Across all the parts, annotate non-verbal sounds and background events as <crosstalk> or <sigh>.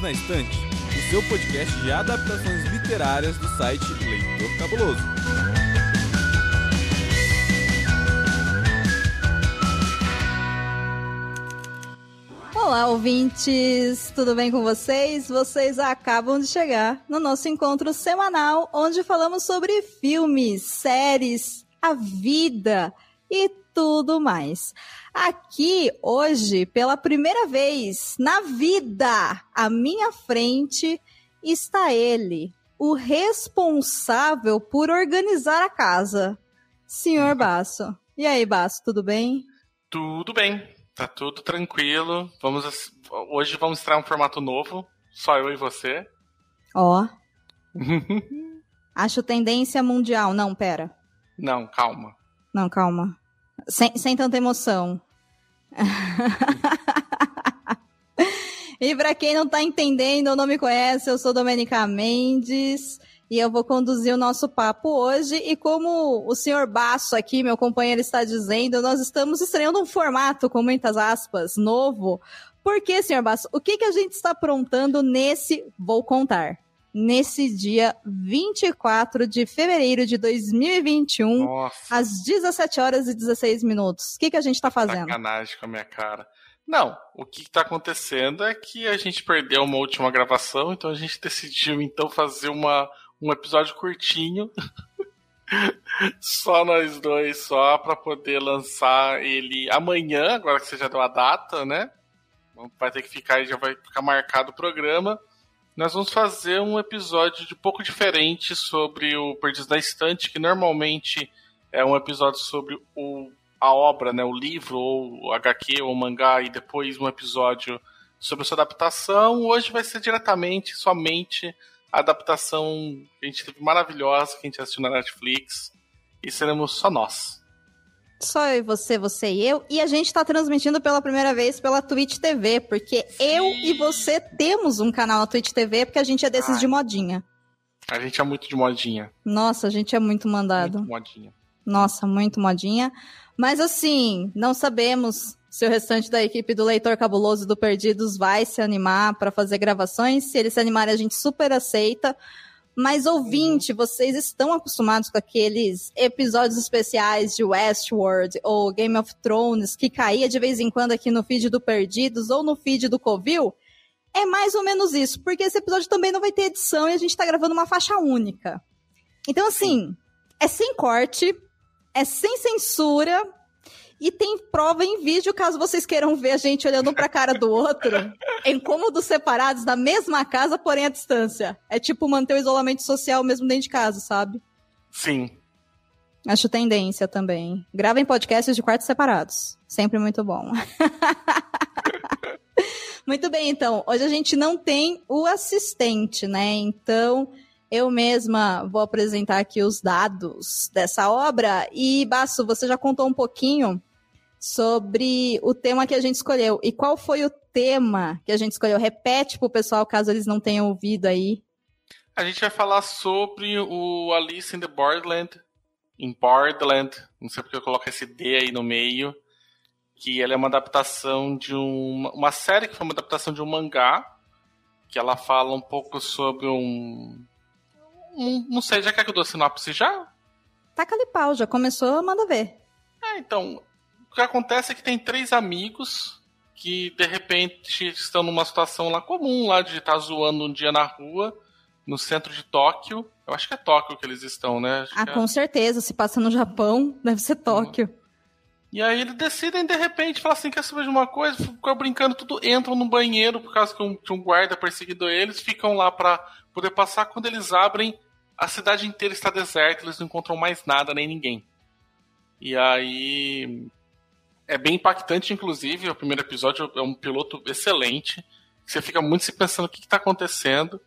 Perdidos na Estante, o seu podcast de adaptações literárias do site Leitor Cabuloso. Olá, ouvintes! Tudo bem com vocês? Vocês acabam de chegar no nosso encontro semanal, onde falamos sobre filmes, séries, a vida e tudo mais. Aqui, hoje, pela primeira vez na vida, à minha frente, está ele, o responsável por organizar a casa, Senhor Basso. E aí, Basso, tudo bem? Tudo bem, tá tudo tranquilo. Vamos hoje vamos estrear um formato novo, só eu e você. Ó. <laughs> Acho tendência mundial. Não, pera. Não, calma. Não, calma. Sem, sem tanta emoção. <laughs> e para quem não tá entendendo ou não me conhece, eu sou Domenica Mendes e eu vou conduzir o nosso papo hoje. E como o senhor Basso aqui, meu companheiro, está dizendo, nós estamos estreando um formato, com muitas aspas, novo. Por que, senhor Basso? O que, que a gente está aprontando nesse Vou Contar? Nesse dia 24 de fevereiro de 2021, Nossa. às 17 horas e 16 minutos. O que, que a gente está fazendo? Sacanagem com a minha cara. Não, o que está acontecendo é que a gente perdeu uma última gravação, então a gente decidiu então fazer uma, um episódio curtinho. <laughs> só nós dois, só para poder lançar ele amanhã, agora que você já deu a data, né? Vai ter que ficar, já vai ficar marcado o programa nós vamos fazer um episódio de pouco diferente sobre o Perdidos da Estante, que normalmente é um episódio sobre o, a obra, né, o livro, ou o HQ, ou o mangá, e depois um episódio sobre a sua adaptação. Hoje vai ser diretamente, somente, a adaptação que a gente teve maravilhosa, que a gente assistiu na Netflix, e seremos só nós. Só eu e você, você e eu. E a gente tá transmitindo pela primeira vez pela Twitch TV, porque Sim. eu e você temos um canal na Twitch TV, porque a gente é desses Ai. de modinha. A gente é muito de modinha. Nossa, a gente é muito mandado. Muito modinha. Nossa, muito modinha. Mas assim, não sabemos se o restante da equipe do Leitor Cabuloso do Perdidos vai se animar para fazer gravações. Se eles se animarem, a gente super aceita. Mas ouvinte, vocês estão acostumados com aqueles episódios especiais de Westworld ou Game of Thrones que caía de vez em quando aqui no feed do Perdidos ou no feed do Covil? É mais ou menos isso, porque esse episódio também não vai ter edição e a gente tá gravando uma faixa única. Então, assim, é sem corte, é sem censura, e tem prova em vídeo, caso vocês queiram ver a gente olhando pra cara do outro, em cômodos separados, na mesma casa, porém à distância. É tipo manter o isolamento social mesmo dentro de casa, sabe? Sim. Acho tendência também. Gravem podcasts de quartos separados. Sempre muito bom. <laughs> muito bem, então. Hoje a gente não tem o assistente, né? Então, eu mesma vou apresentar aqui os dados dessa obra. E, Basso, você já contou um pouquinho sobre o tema que a gente escolheu. E qual foi o tema que a gente escolheu? Repete para o pessoal, caso eles não tenham ouvido aí. A gente vai falar sobre o Alice in the Borderland, em Borderland, não sei porque eu coloco esse D aí no meio, que ela é uma adaptação de um, uma série que foi uma adaptação de um mangá, que ela fala um pouco sobre um, um não sei, já quer que eu dou sinopse já? Taca ali pau, já começou, manda ver. É, então, o que acontece é que tem três amigos que de repente estão numa situação lá comum, lá de estar tá zoando um dia na rua, no centro de Tóquio. Eu acho que é Tóquio que eles estão, né? Acho ah, com é... certeza. Se passa no Japão, deve ser Tóquio. E aí eles decidem, de repente, falar assim, quer saber de uma coisa? Ficam brincando tudo, entram no banheiro por causa que um, um guarda perseguindo eles, ficam lá para poder passar. Quando eles abrem, a cidade inteira está deserta, eles não encontram mais nada, nem ninguém. E aí é bem impactante, inclusive. O primeiro episódio é um piloto excelente. Você fica muito se pensando o que está acontecendo.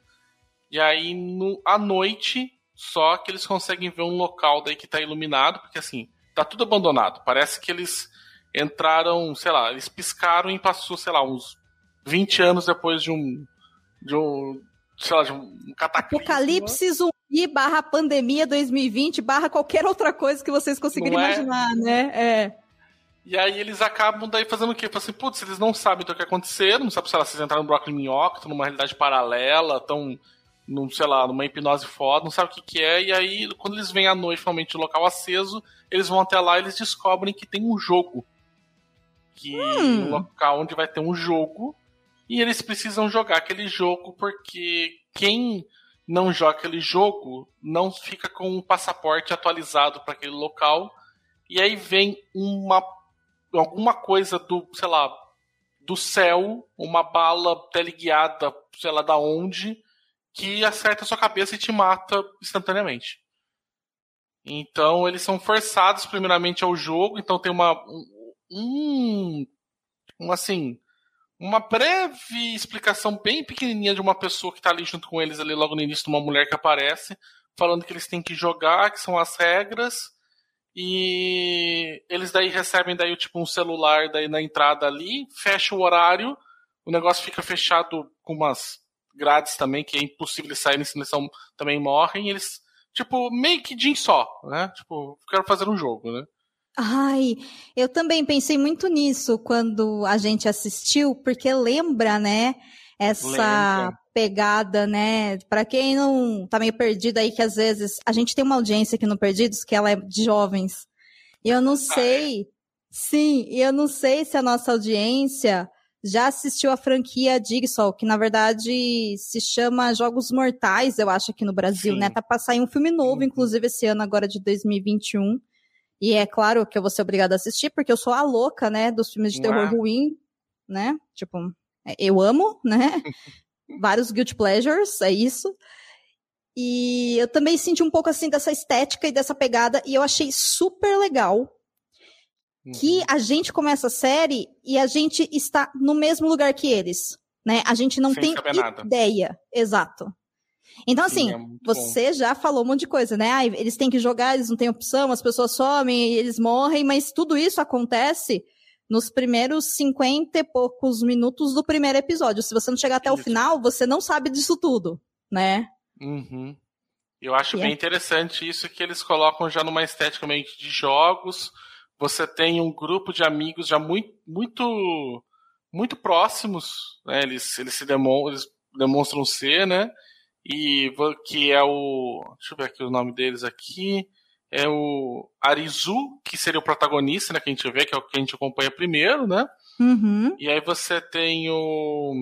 E aí, no, à noite, só que eles conseguem ver um local daí que está iluminado, porque assim, tá tudo abandonado. Parece que eles entraram, sei lá, eles piscaram e passou, sei lá, uns 20 anos depois de um. De um sei lá, de um cataclismo. Apocalipse zumbi barra pandemia 2020 barra qualquer outra coisa que vocês conseguirem é? imaginar, né? É. E aí eles acabam daí fazendo o quê? Falam assim, putz, eles não sabem o que aconteceu, não sabem, se eles entraram no de minhoca, estão numa realidade paralela, estão, num, sei lá, numa hipnose foda, não sabem o que, que é, e aí, quando eles vêm à noite, finalmente, no local aceso, eles vão até lá e eles descobrem que tem um jogo. Que hum. um local onde vai ter um jogo, e eles precisam jogar aquele jogo porque quem não joga aquele jogo não fica com um passaporte atualizado para aquele local. E aí vem uma alguma coisa do, sei lá, do céu, uma bala teleguiada, sei lá da onde, que acerta a sua cabeça e te mata instantaneamente. Então eles são forçados primeiramente ao jogo, então tem uma um, um assim, uma breve explicação bem pequenininha de uma pessoa que está ali junto com eles ali logo no início, de uma mulher que aparece, falando que eles têm que jogar, que são as regras, e eles daí recebem daí tipo um celular daí na entrada ali, fecha o horário, o negócio fica fechado com umas grades também, que é impossível eles saírem, senão eles também morrem, e eles, tipo, meio que de só, né? Tipo, quero fazer um jogo, né? Ai, eu também pensei muito nisso quando a gente assistiu, porque lembra, né? Essa lembra. Pegada, né? Para quem não tá meio perdido aí, que às vezes a gente tem uma audiência aqui no Perdidos que ela é de jovens. E eu não sei, ah, é? sim, e eu não sei se a nossa audiência já assistiu a franquia Jigsaw, que na verdade se chama Jogos Mortais, eu acho, aqui no Brasil, né? sim. né? Tá pra sair um filme novo, uhum. inclusive esse ano agora de 2021 e é claro que eu vou ser obrigada a assistir, porque eu sou a louca, né, dos filmes de terror ruim, né? Tipo, é, eu amo, né? <laughs> Vários guilty pleasures, é isso. E eu também senti um pouco assim dessa estética e dessa pegada, e eu achei super legal que uhum. a gente começa a série e a gente está no mesmo lugar que eles, né? A gente não Sem tem ideia, exato. Então, assim, Sim, é você bom. já falou um monte de coisa, né? Ah, eles têm que jogar, eles não têm opção, as pessoas somem, eles morrem, mas tudo isso acontece nos primeiros 50 e poucos minutos do primeiro episódio. Se você não chegar até isso. o final, você não sabe disso tudo, né? Uhum. Eu acho bem é. interessante isso que eles colocam já numa estética meio de jogos. Você tem um grupo de amigos já muito, muito, muito próximos, né? Eles, eles se demonstram, eles demonstram ser, né? e que é o. Deixa eu ver aqui o nome deles aqui. É o Arizu, que seria o protagonista, né? Que a gente vê, que é o que a gente acompanha primeiro, né? Uhum. E aí você tem o.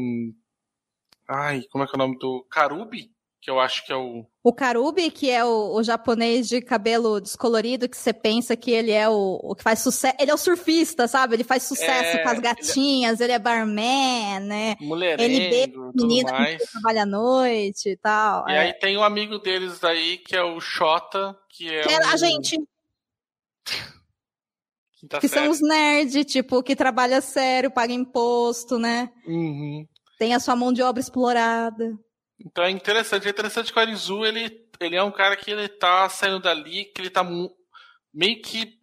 Ai, como é que é o nome do. Karubi, que eu acho que é o. O Karubi, que é o, o japonês de cabelo descolorido, que você pensa que ele é o, o que faz sucesso. Ele é o surfista, sabe? Ele faz sucesso é, com as gatinhas, ele é, ele é barman, né? Mulherengo, ele bebe menina que trabalha à noite e tal. E é. aí tem um amigo deles aí, que é o Xota, que é. Que é a gente. <laughs> que são os nerds, tipo, que trabalha sério, paga imposto, né? Uhum. Tem a sua mão de obra explorada. Então é interessante. É interessante que o Arizu, ele, ele é um cara que ele tá saindo dali, que ele tá meio que.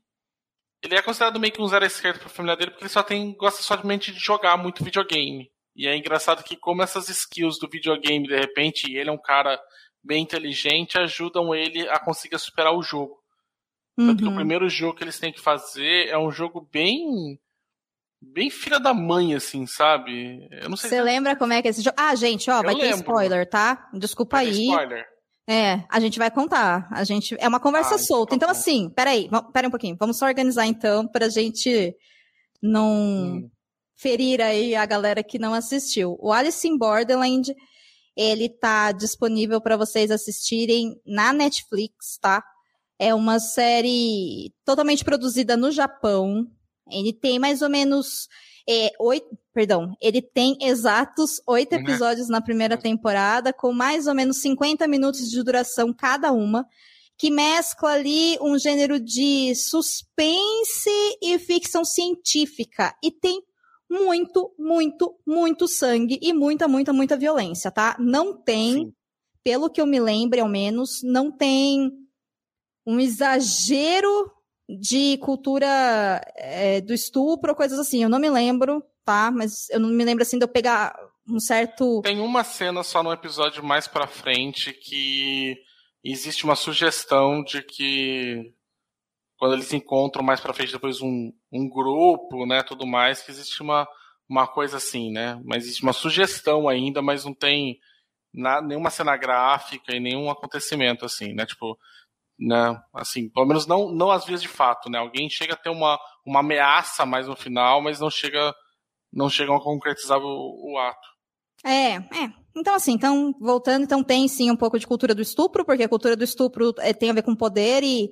Ele é considerado meio que um zero esquerdo pra família dele, porque ele só tem. gosta somente de jogar muito videogame. E é engraçado que como essas skills do videogame, de repente, ele é um cara bem inteligente, ajudam ele a conseguir superar o jogo. Tanto que o uhum. primeiro jogo que eles têm que fazer é um jogo bem bem filha da mãe, assim, sabe? Eu não sei. Você se... lembra como é que é esse jogo? Ah, gente, ó, eu vai lembro. ter spoiler, tá? Desculpa vai aí. spoiler. É, a gente vai contar. A gente é uma conversa ah, solta. Então, tá então assim, peraí, peraí um pouquinho. Vamos só organizar então pra gente não hum. ferir aí a galera que não assistiu. O Alice in Borderland, ele tá disponível para vocês assistirem na Netflix, tá? É uma série totalmente produzida no Japão, ele tem mais ou menos é, oito, perdão, ele tem exatos oito uhum. episódios na primeira temporada, com mais ou menos 50 minutos de duração cada uma, que mescla ali um gênero de suspense e ficção científica. E tem muito, muito, muito sangue e muita, muita, muita violência, tá? Não tem, Sim. pelo que eu me lembre, ao menos, não tem um exagero de cultura é, do estupro, coisas assim. Eu não me lembro, tá? Mas eu não me lembro assim de eu pegar um certo. Tem uma cena só no episódio mais pra frente que existe uma sugestão de que quando eles encontram mais pra frente depois um, um grupo, né, tudo mais, que existe uma, uma coisa assim, né? Mas existe uma sugestão ainda, mas não tem na, nenhuma cena gráfica e nenhum acontecimento assim, né? Tipo, né? Assim, pelo menos não, não às vias de fato, né? Alguém chega a ter uma, uma ameaça mais no final, mas não chega não chegam a concretizar o, o ato. É, é. Então, assim, então, voltando, então tem sim um pouco de cultura do estupro, porque a cultura do estupro é, tem a ver com poder e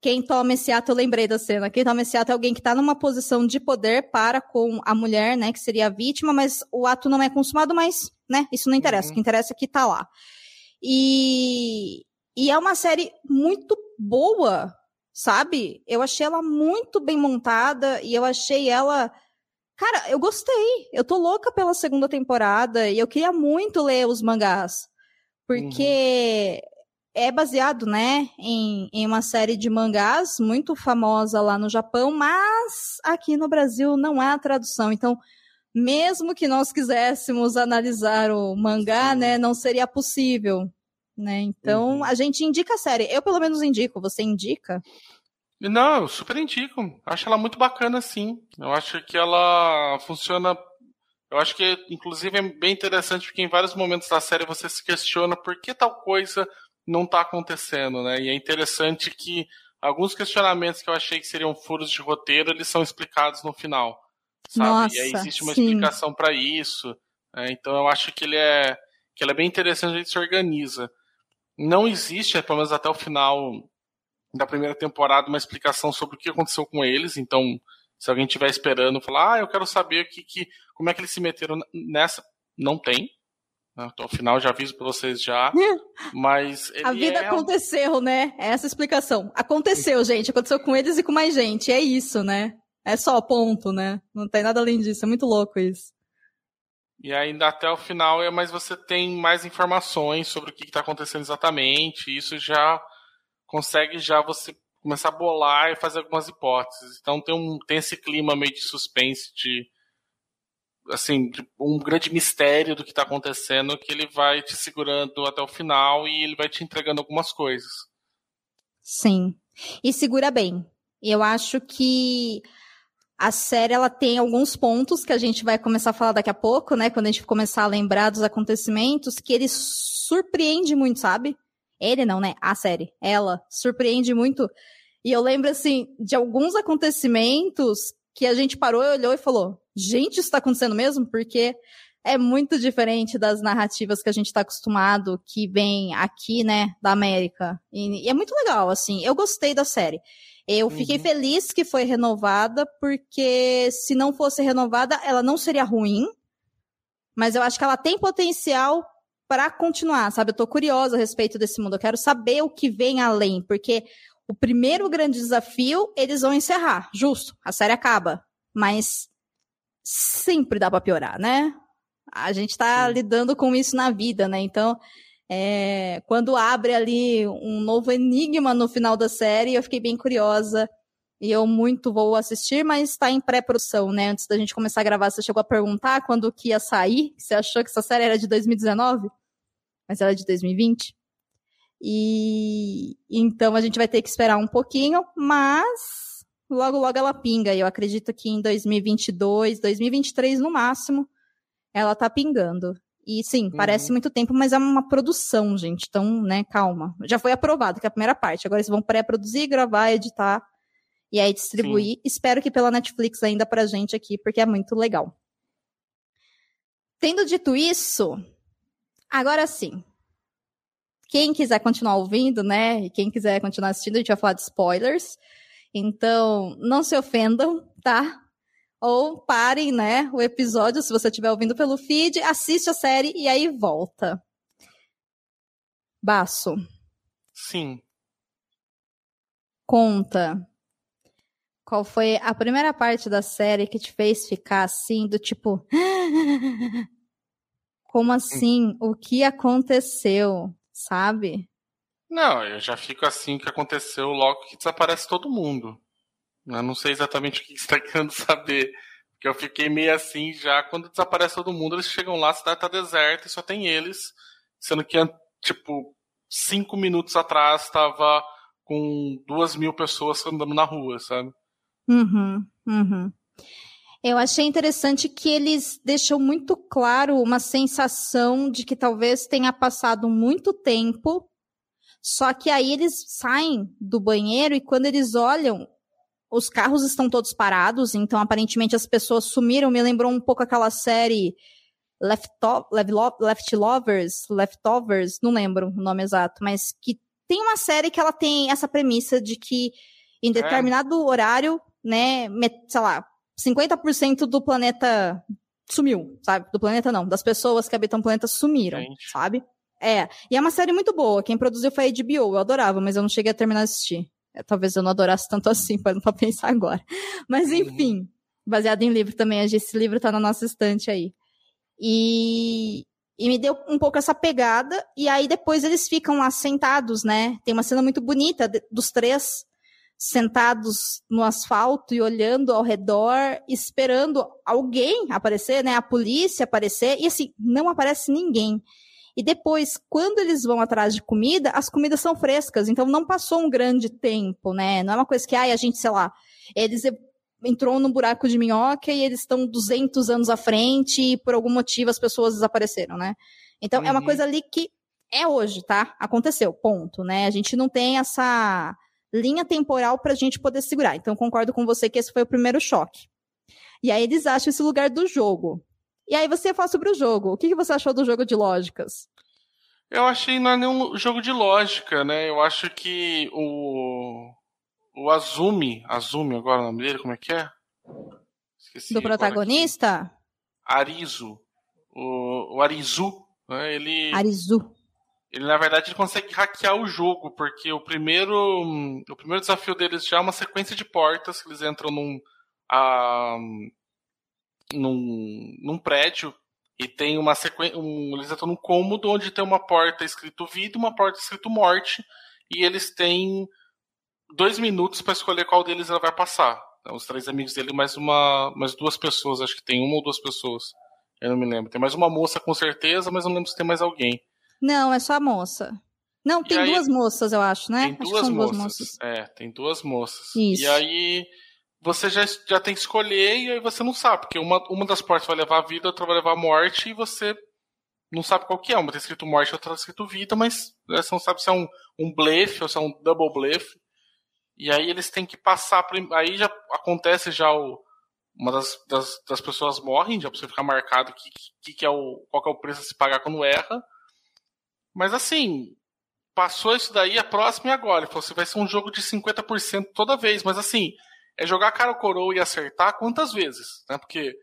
quem toma esse ato, eu lembrei da cena, quem toma esse ato é alguém que está numa posição de poder para com a mulher, né, que seria a vítima, mas o ato não é consumado, mas, né, isso não interessa, uhum. o que interessa é que tá lá. E, e é uma série muito boa, sabe? Eu achei ela muito bem montada e eu achei ela Cara, eu gostei. Eu tô louca pela segunda temporada e eu queria muito ler os mangás. Porque uhum. é baseado, né, em, em uma série de mangás muito famosa lá no Japão, mas aqui no Brasil não há tradução. Então, mesmo que nós quiséssemos analisar o mangá, Sim. né, não seria possível. Né? Então, uhum. a gente indica a série. Eu, pelo menos, indico. Você indica? Não, eu super indico. Acho ela muito bacana, sim. Eu acho que ela funciona. Eu acho que, inclusive, é bem interessante porque em vários momentos da série você se questiona por que tal coisa não está acontecendo, né? E é interessante que alguns questionamentos que eu achei que seriam furos de roteiro, eles são explicados no final, sabe? Nossa, e aí existe uma sim. explicação para isso. Né? Então eu acho que ele é que ele é bem interessante, a gente se organiza. Não existe, pelo menos até o final, da primeira temporada uma explicação sobre o que aconteceu com eles. Então, se alguém estiver esperando, falar, ah, eu quero saber o que, que, como é que eles se meteram nessa, não tem. Né? Então, ao final já aviso para vocês já. <laughs> Mas a vida é... aconteceu, né? É essa explicação. Aconteceu, gente. Aconteceu com eles e com mais gente. É isso, né? É só ponto, né? Não tem nada além disso. É muito louco isso. E ainda até o final é, mas você tem mais informações sobre o que está acontecendo exatamente. Isso já consegue já você começar a bolar e fazer algumas hipóteses. Então tem, um, tem esse clima meio de suspense, de assim, de um grande mistério do que está acontecendo que ele vai te segurando até o final e ele vai te entregando algumas coisas. Sim. E segura bem. Eu acho que a série ela tem alguns pontos que a gente vai começar a falar daqui a pouco, né? Quando a gente começar a lembrar dos acontecimentos, que ele surpreende muito, sabe? Ele não, né? A série. Ela surpreende muito. E eu lembro, assim, de alguns acontecimentos que a gente parou olhou e falou: gente, isso tá acontecendo mesmo? Porque é muito diferente das narrativas que a gente tá acostumado, que vem aqui, né, da América. E, e é muito legal, assim. Eu gostei da série. Eu fiquei uhum. feliz que foi renovada, porque se não fosse renovada, ela não seria ruim. Mas eu acho que ela tem potencial para continuar, sabe? Eu tô curiosa a respeito desse mundo. Eu quero saber o que vem além, porque o primeiro grande desafio eles vão encerrar, justo. A série acaba, mas sempre dá para piorar, né? A gente tá Sim. lidando com isso na vida, né? Então, é, quando abre ali um novo enigma no final da série, eu fiquei bem curiosa. E eu muito vou assistir, mas está em pré-produção, né? Antes da gente começar a gravar, você chegou a perguntar quando que ia sair? Você achou que essa série era de 2019? Mas ela é de 2020. E então a gente vai ter que esperar um pouquinho, mas logo logo ela pinga. E eu acredito que em 2022, 2023 no máximo, ela tá pingando. E sim, uhum. parece muito tempo, mas é uma produção, gente. Então, né, calma. Já foi aprovado, que é a primeira parte. Agora eles vão pré-produzir, gravar, editar e aí distribuir. Sim. Espero que pela Netflix ainda pra gente aqui, porque é muito legal. Tendo dito isso, agora sim. Quem quiser continuar ouvindo, né? E quem quiser continuar assistindo, a gente vai falar de spoilers. Então, não se ofendam, tá? Ou parem, né, o episódio, se você estiver ouvindo pelo feed, assiste a série e aí volta. Baço. Sim. Conta qual foi a primeira parte da série que te fez ficar assim, do tipo. <laughs> Como assim? O que aconteceu? Sabe? Não, eu já fico assim que aconteceu logo que desaparece todo mundo. Eu não sei exatamente o que você está <laughs> querendo saber. Porque eu fiquei meio assim já quando desaparece todo mundo, eles chegam lá, a cidade tá deserta e só tem eles. Sendo que, tipo, cinco minutos atrás estava com duas mil pessoas andando na rua, sabe? Uhum, uhum. Eu achei interessante que eles deixam muito claro uma sensação de que talvez tenha passado muito tempo, só que aí eles saem do banheiro e quando eles olham, os carros estão todos parados, então aparentemente as pessoas sumiram. Me lembrou um pouco aquela série Left, Left Lovers, Leftovers, não lembro o nome exato, mas que tem uma série que ela tem essa premissa de que em é. determinado é. horário, né, sei lá, 50% do planeta sumiu, sabe? Do planeta não, das pessoas que habitam o planeta sumiram, Gente. sabe? É, e é uma série muito boa. Quem produziu foi a HBO, eu adorava, mas eu não cheguei a terminar de assistir. É, talvez eu não adorasse tanto assim, para não pensar agora. <laughs> Mas uhum. enfim, baseado em livro também, esse livro tá na nossa estante aí. E, e me deu um pouco essa pegada, e aí depois eles ficam lá sentados, né? Tem uma cena muito bonita dos três sentados no asfalto e olhando ao redor, esperando alguém aparecer, né? A polícia aparecer, e assim, não aparece ninguém. E depois, quando eles vão atrás de comida, as comidas são frescas, então não passou um grande tempo, né? Não é uma coisa que, ai, a gente, sei lá, eles entrou num buraco de minhoca e eles estão 200 anos à frente e por algum motivo as pessoas desapareceram, né? Então uhum. é uma uhum. coisa ali que é hoje, tá? Aconteceu, ponto, né? A gente não tem essa linha temporal para a gente poder segurar. Então, concordo com você que esse foi o primeiro choque. E aí eles acham esse lugar do jogo. E aí você fala sobre o jogo. O que, que você achou do jogo de lógicas? Eu achei não é nenhum jogo de lógica, né? Eu acho que o o Azumi, Azumi agora o nome dele, como é que é? Esqueci do protagonista? Arizu. O, o Arizu, né? ele Arizu. Ele, na verdade, ele consegue hackear o jogo, porque o primeiro, o primeiro desafio deles já é uma sequência de portas, que eles entram num, a, num, num prédio e tem uma sequência. Um, eles entram num cômodo onde tem uma porta escrito vida e uma porta escrito morte. E eles têm dois minutos para escolher qual deles ela vai passar. Então, os três amigos dele, mais uma. mais duas pessoas, acho que tem uma ou duas pessoas. Eu não me lembro. Tem mais uma moça com certeza, mas não lembro se tem mais alguém. Não, é só a moça. Não, tem aí, duas moças, eu acho, né? Tem duas, acho moças. duas moças. É, tem duas moças. Isso. E aí você já, já tem que escolher e aí você não sabe, porque uma, uma das portas vai levar a vida, outra vai levar a morte, e você não sabe qual que é. Uma tem escrito morte, outra tem escrito vida, mas né, você não sabe se é um, um blefe ou se é um double blefe. E aí eles têm que passar. Aí já acontece já o. Uma das, das, das pessoas morrem, já pra você ficar marcado que, que, que é o, qual que é o preço a se pagar quando erra. Mas assim, passou isso daí, a próxima e agora. Ele falou assim, vai ser um jogo de 50% toda vez. Mas assim, é jogar cara ou coroa e acertar quantas vezes? Né? Porque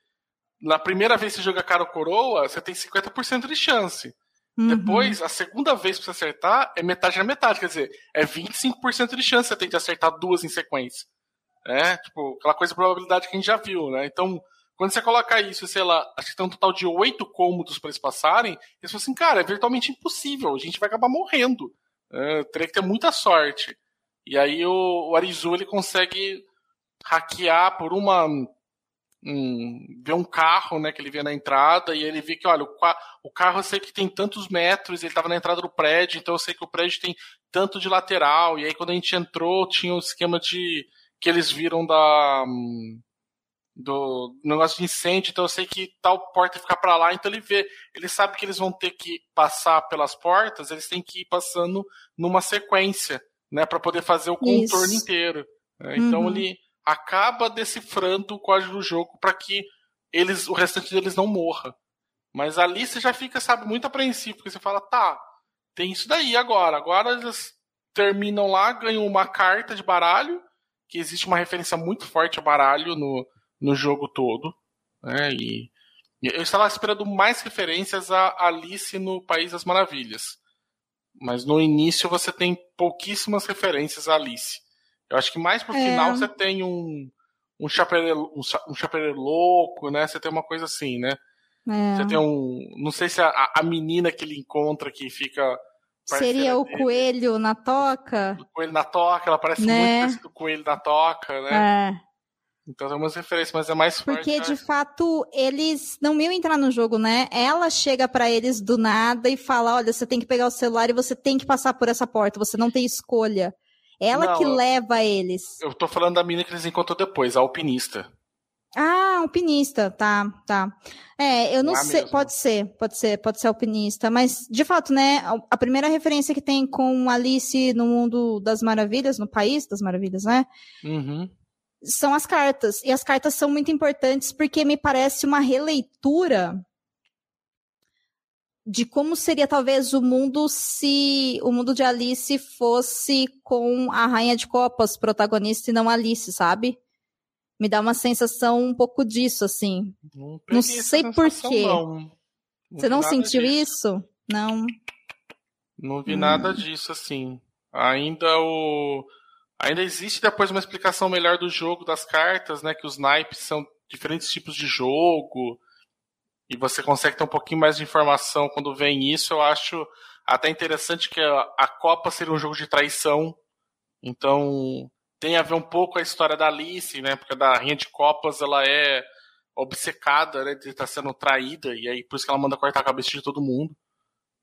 na primeira vez que você joga cara ou coroa, você tem 50% de chance. Uhum. Depois, a segunda vez pra você acertar é metade na metade, quer dizer, é 25% de chance você tem de acertar duas em sequência. É, tipo, aquela coisa de probabilidade que a gente já viu, né? Então, quando você coloca isso, sei lá, acho que tem um total de oito cômodos para eles passarem, eles falam assim, cara, é virtualmente impossível, a gente vai acabar morrendo. É, teria que ter muita sorte. E aí o, o Arizu ele consegue hackear por uma um, vê um carro, né, que ele vê na entrada, e ele vê que, olha, o, o carro eu sei que tem tantos metros, ele estava na entrada do prédio, então eu sei que o prédio tem tanto de lateral, e aí quando a gente entrou, tinha o um esquema de que eles viram da do negócio de incêndio, então eu sei que tal porta ficar para lá, então ele vê, ele sabe que eles vão ter que passar pelas portas, eles têm que ir passando numa sequência, né, para poder fazer o contorno Isso. inteiro. Né? Então uhum. ele acaba decifrando o código do jogo para que eles, o restante deles não morra. Mas ali você já fica, sabe, muito apreensivo, porque você fala, tá, tem isso daí agora. Agora eles terminam lá, ganham uma carta de baralho, que existe uma referência muito forte a baralho no, no jogo todo. Né? E, eu estava esperando mais referências a Alice no País das Maravilhas. Mas no início você tem pouquíssimas referências a Alice. Eu acho que mais pro é. final você tem um, um chapeiro um, um chapeiro louco, né? Você tem uma coisa assim, né? É. Você tem um. Não sei se a, a menina que ele encontra que fica. Seria o dele, coelho na toca? O coelho na toca, ela parece né? muito com o coelho na toca, né? É. Então tem umas referências, mas é mais forte. Porque, de fato, eles não iam entrar no jogo, né? Ela chega para eles do nada e fala: olha, você tem que pegar o celular e você tem que passar por essa porta, você não tem escolha Ela Não, que leva eles. Eu tô falando da mina que eles encontram depois, a alpinista. Ah, alpinista, tá, tá. É, eu não Lá sei, mesmo. pode ser, pode ser, pode ser alpinista, mas de fato, né, a- a primeira referência que tem com Alice no mundo das maravilhas, no país das maravilhas, né, Uhum. são as cartas. E as cartas são muito importantes porque me parece uma releitura de como seria talvez o mundo se o mundo de Alice fosse com a Rainha de Copas protagonista e não Alice, sabe? Me dá uma sensação um pouco disso, assim. Não, essa sei por sensação, quê. Não. Você não sentiu disso. isso? Não. Não vi Hum. nada disso, assim. Ainda o. Ainda existe depois uma explicação melhor do jogo das cartas, né? Que os naipes são diferentes tipos de jogo. E você consegue ter um pouquinho mais de informação quando vem isso. Eu acho até interessante que a, a Copa seria um jogo de traição. Então tem a ver um pouco a história da Alice, né? Porque da Rainha de Copas ela é obcecada, né? De estar sendo traída. E aí por isso que ela manda cortar a cabeça de todo mundo.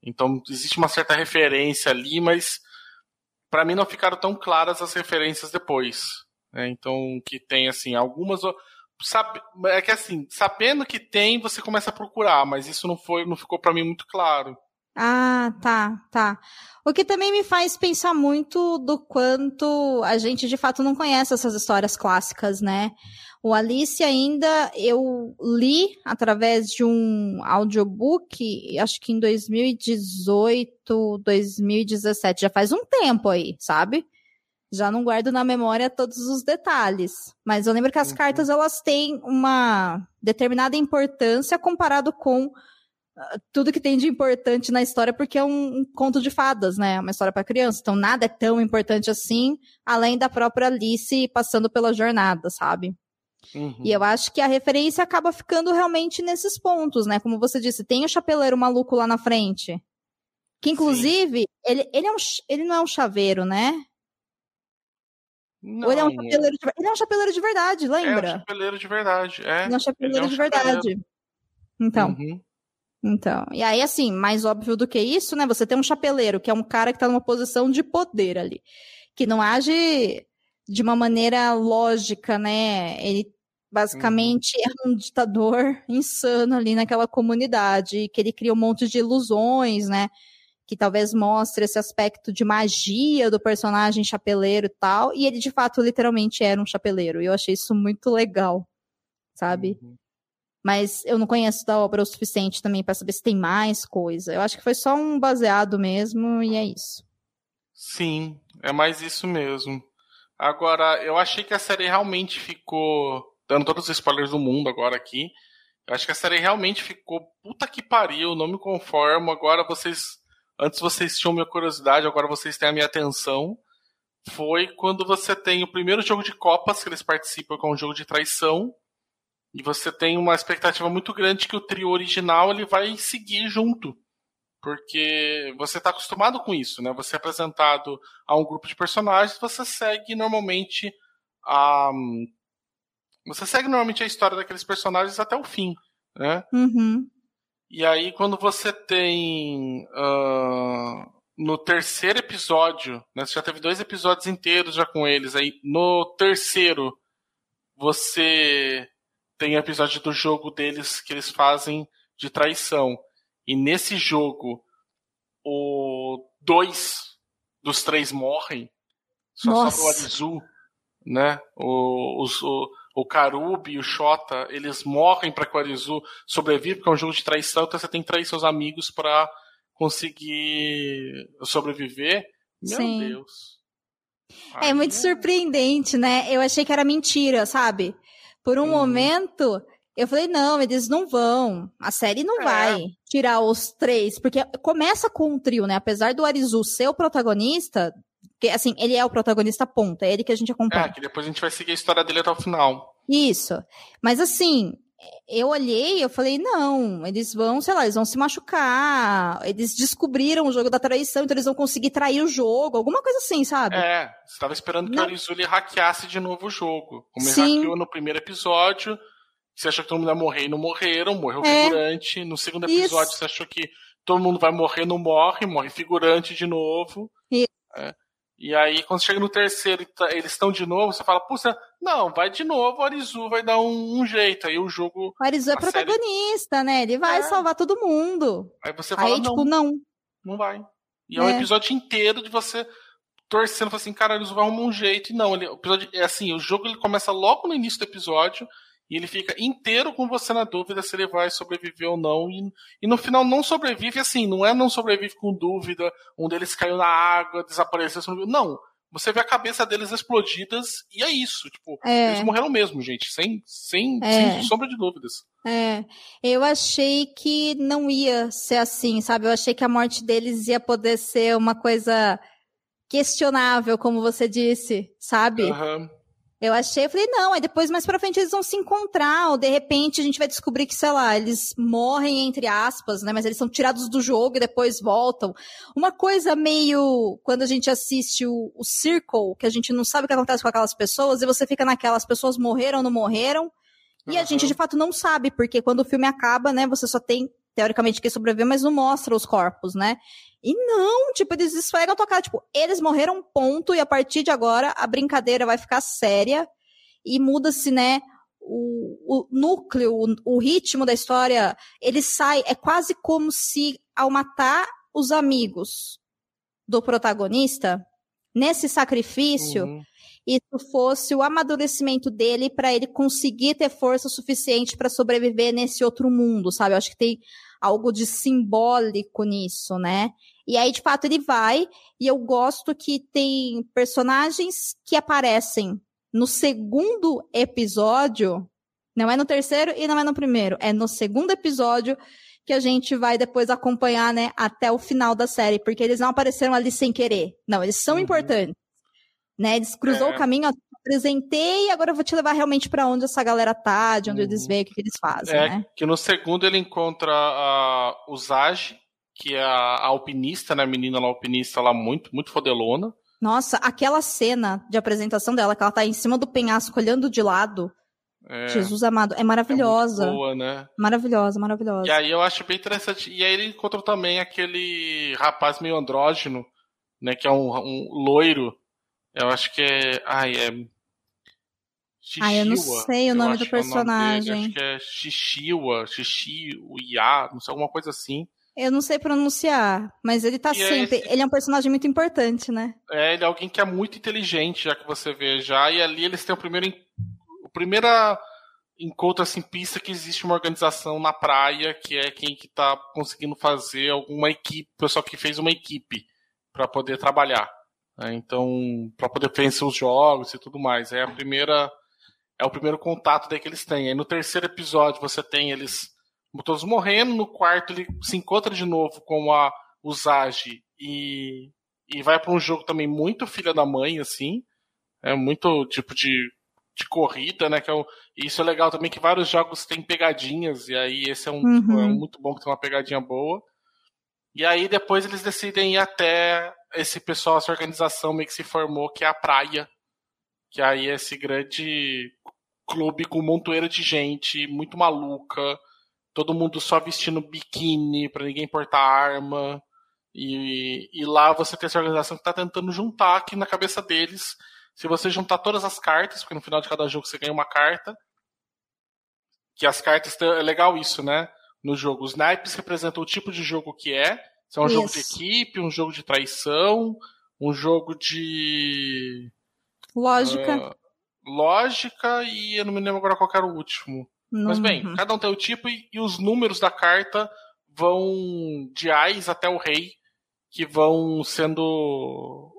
Então existe uma certa referência ali, mas para mim não ficaram tão claras as referências depois. né? Então que tem assim algumas sabe, é que assim sabendo que tem você começa a procurar, mas isso não foi não ficou para mim muito claro. Ah, tá, tá. O que também me faz pensar muito do quanto a gente de fato não conhece essas histórias clássicas, né? O Alice ainda eu li através de um audiobook, acho que em 2018, 2017, já faz um tempo aí, sabe? Já não guardo na memória todos os detalhes, mas eu lembro que as Uhum. cartas elas têm uma determinada importância comparado com tudo que tem de importante na história, porque é um, um conto de fadas, né? Uma história para criança. Então nada é tão importante assim, além da própria Alice passando pela jornada, sabe? Uhum. E eu acho que a referência acaba ficando realmente nesses pontos, né? Como você disse, tem o chapeleiro maluco lá na frente. Que inclusive, ele, ele, é um, ele não é um chaveiro, né? Não, Ou ele é um chapeleiro de, ele é um chapeleiro de verdade, é um lembra? chapeleiro de verdade, é. ele é um chapeleiro ele é um de verdade. Então, Uhum. Então, e aí, assim, mais óbvio do que isso, né? Você tem um chapeleiro, que é um cara que tá numa posição de poder ali, que não age de uma maneira lógica, né? Ele basicamente é um ditador <laughs> insano ali naquela comunidade, que ele cria um monte de ilusões, né? Que talvez mostre esse aspecto de magia do personagem chapeleiro e tal, e ele de fato literalmente era um chapeleiro, e eu achei isso muito legal, sabe? Uhum. Mas eu não conheço da obra o suficiente também para saber se tem mais coisa. Eu acho que foi só um baseado mesmo e é isso. Sim, é mais isso mesmo. Agora, eu achei que a série realmente ficou. Dando todos os spoilers do mundo agora aqui. Eu acho que a série realmente ficou. Puta que pariu, não me conformo. Agora vocês. Antes vocês tinham minha curiosidade, agora vocês têm a minha atenção. Foi quando você tem o primeiro jogo de Copas que eles participam, com um jogo de traição. E você tem uma expectativa muito grande que o trio original ele vai seguir junto porque você está acostumado com isso, né? Você é apresentado a um grupo de personagens, você segue normalmente a você segue normalmente a história daqueles personagens até o fim, né? Uhum. E aí quando você tem ah, no terceiro episódio, né? Você já teve dois episódios inteiros já com eles, aí no terceiro você tem o episódio do jogo deles que eles fazem de traição. E nesse jogo, o dois dos três morrem. Só sobra o Arizu, né? O, os- o, o Karubi e o Shota, eles morrem para que o Arizu sobreviva, porque é um jogo de traição, então você tem que trair seus amigos para conseguir sobreviver. Meu Sim. Deus. É Aí muito surpreendente, né? Eu achei que era mentira, sabe? Por um Uhum. momento, eu falei, não, eles não vão. A série não É. vai tirar os três. Porque começa com um trio, né? Apesar do Arizu ser o protagonista, que assim, ele é o protagonista, ponto. É ele que a gente acompanha. É, que depois a gente vai seguir a história dele até o final. Isso. Mas assim, eu olhei, eu falei, não, eles vão, sei lá, eles vão se machucar, eles descobriram o jogo da traição, então eles vão conseguir trair o jogo, alguma coisa assim, sabe? É, você tava esperando que Não. o Arizu ele hackeasse de novo o jogo. Como ele Sim. hackeou no primeiro episódio, você achou que todo mundo ia morrer e não morreram, morreu É. figurante. No segundo Isso. episódio, você achou que todo mundo vai morrer, não morre, morre figurante de novo. Isso. É. E aí, quando chega no terceiro tá, eles estão de novo, você fala, puxa, não, vai de novo, o Arizu vai dar um, um jeito. Aí o jogo. O Arizu é protagonista, série... né? Ele vai é. salvar todo mundo. Aí você fala, aí, não, tipo, não. Não vai. E é, é um episódio inteiro de você torcendo, assim, cara, eles vão arrumar um jeito. E não, ele, o episódio, é assim, o jogo ele começa logo no início do episódio e ele fica inteiro com você na dúvida se ele vai sobreviver ou não. E, e no final não sobrevive assim, não é não sobrevive com dúvida, um deles caiu na água, desapareceu, não. Você vê a cabeça deles explodidas e é isso. Tipo, é. eles morreram mesmo, gente, sem, sem, é. sem sombra de dúvidas. É, eu achei que não ia ser assim, sabe? Eu achei que a morte deles ia poder ser uma coisa questionável, como você disse, sabe? Uhum. Eu achei, eu falei, não, aí depois mais pra frente eles vão se encontrar, ou de repente a gente vai descobrir que, sei lá, eles morrem, entre aspas, né, mas eles são tirados do jogo e depois voltam. Uma coisa meio, quando a gente assiste o, o Circle, que a gente não sabe o que acontece com aquelas pessoas, e você fica naquelas pessoas morreram ou não morreram, e a gente de fato não sabe, porque quando o filme acaba, né, você só tem teoricamente, que sobreviveu, mas não mostra os corpos, né? E não, tipo, eles esfregam a tua cara, tipo, eles morreram, ponto, e a partir de agora a brincadeira vai ficar séria e muda-se, né? O, o núcleo, o, o, ritmo da história, ele sai, é quase como se ao matar os amigos do protagonista, nesse sacrifício, uhum isso fosse o amadurecimento dele para ele conseguir ter força suficiente para sobreviver nesse outro mundo, sabe? Eu acho que tem algo de simbólico nisso, né? E aí, de fato, ele vai, e eu gosto que tem personagens que aparecem no segundo episódio, não é no terceiro e não é no primeiro, é no segundo episódio que a gente vai depois acompanhar, né, até o final da série, porque eles não apareceram ali sem querer. Não, eles são uhum. importantes né? Eles cruzou é. o caminho, apresentei e agora eu vou te levar realmente para onde essa galera tá, de onde eles uhum. veem, o que, que eles fazem, é, né? Que no segundo ele encontra a Usagi, que é a alpinista, né? A menina lá, alpinista lá, muito, muito fodelona. Nossa, aquela cena de apresentação dela, que ela tá em cima do penhasco olhando de lado. É, Jesus amado, é maravilhosa. É boa, né? Maravilhosa, maravilhosa. E aí eu acho bem interessante. E aí ele encontra também aquele rapaz meio andrógeno, né? Que é um, um loiro, eu acho que é. Ai, é. Xixi ah, eu não sei o nome do personagem. É nome acho que é Xixiwa, Xixiuia, não sei, alguma coisa assim. Eu não sei pronunciar, mas ele tá e é sempre. É esse... Ele é um personagem muito importante, né? É, ele é alguém que é muito inteligente, já que você vê já. E ali eles têm o primeiro. O primeira encontro assim, pista que existe uma organização na praia, que é quem que tá conseguindo fazer alguma equipe, o pessoal que fez uma equipe para poder trabalhar. Né? Então, para poder vencer os jogos e tudo mais. É a primeira. É o primeiro contato daí que eles têm. Aí no terceiro episódio você tem eles todos morrendo. No quarto ele se encontra de novo com a Usagi e, e vai para um jogo também muito filha da mãe, assim. É muito tipo de, de corrida, né? Que é um, isso é legal também que vários jogos têm pegadinhas, e aí esse é um, uhum. tipo, é um muito bom que tem uma pegadinha boa. E aí depois eles decidem ir até esse pessoal, essa organização meio que se formou, que é a Praia. Que aí é esse grande clube com montoeira de gente, muito maluca. Todo mundo só vestindo biquíni para ninguém portar arma. E, e, lá você tem essa organização que está tentando juntar aqui na cabeça deles. Se você juntar todas as cartas, porque no final de cada jogo você ganha uma carta. Que as cartas. É legal isso, né? No jogo. Os naipes representam o tipo de jogo que é. Se é um Isso. jogo de equipe, um jogo de traição, um jogo de. Lógica. Uh, lógica e eu não me lembro agora qual era o último. Não. Mas bem, uhum. cada um tem o tipo e, e, os números da carta vão de Ais até o rei, que vão sendo.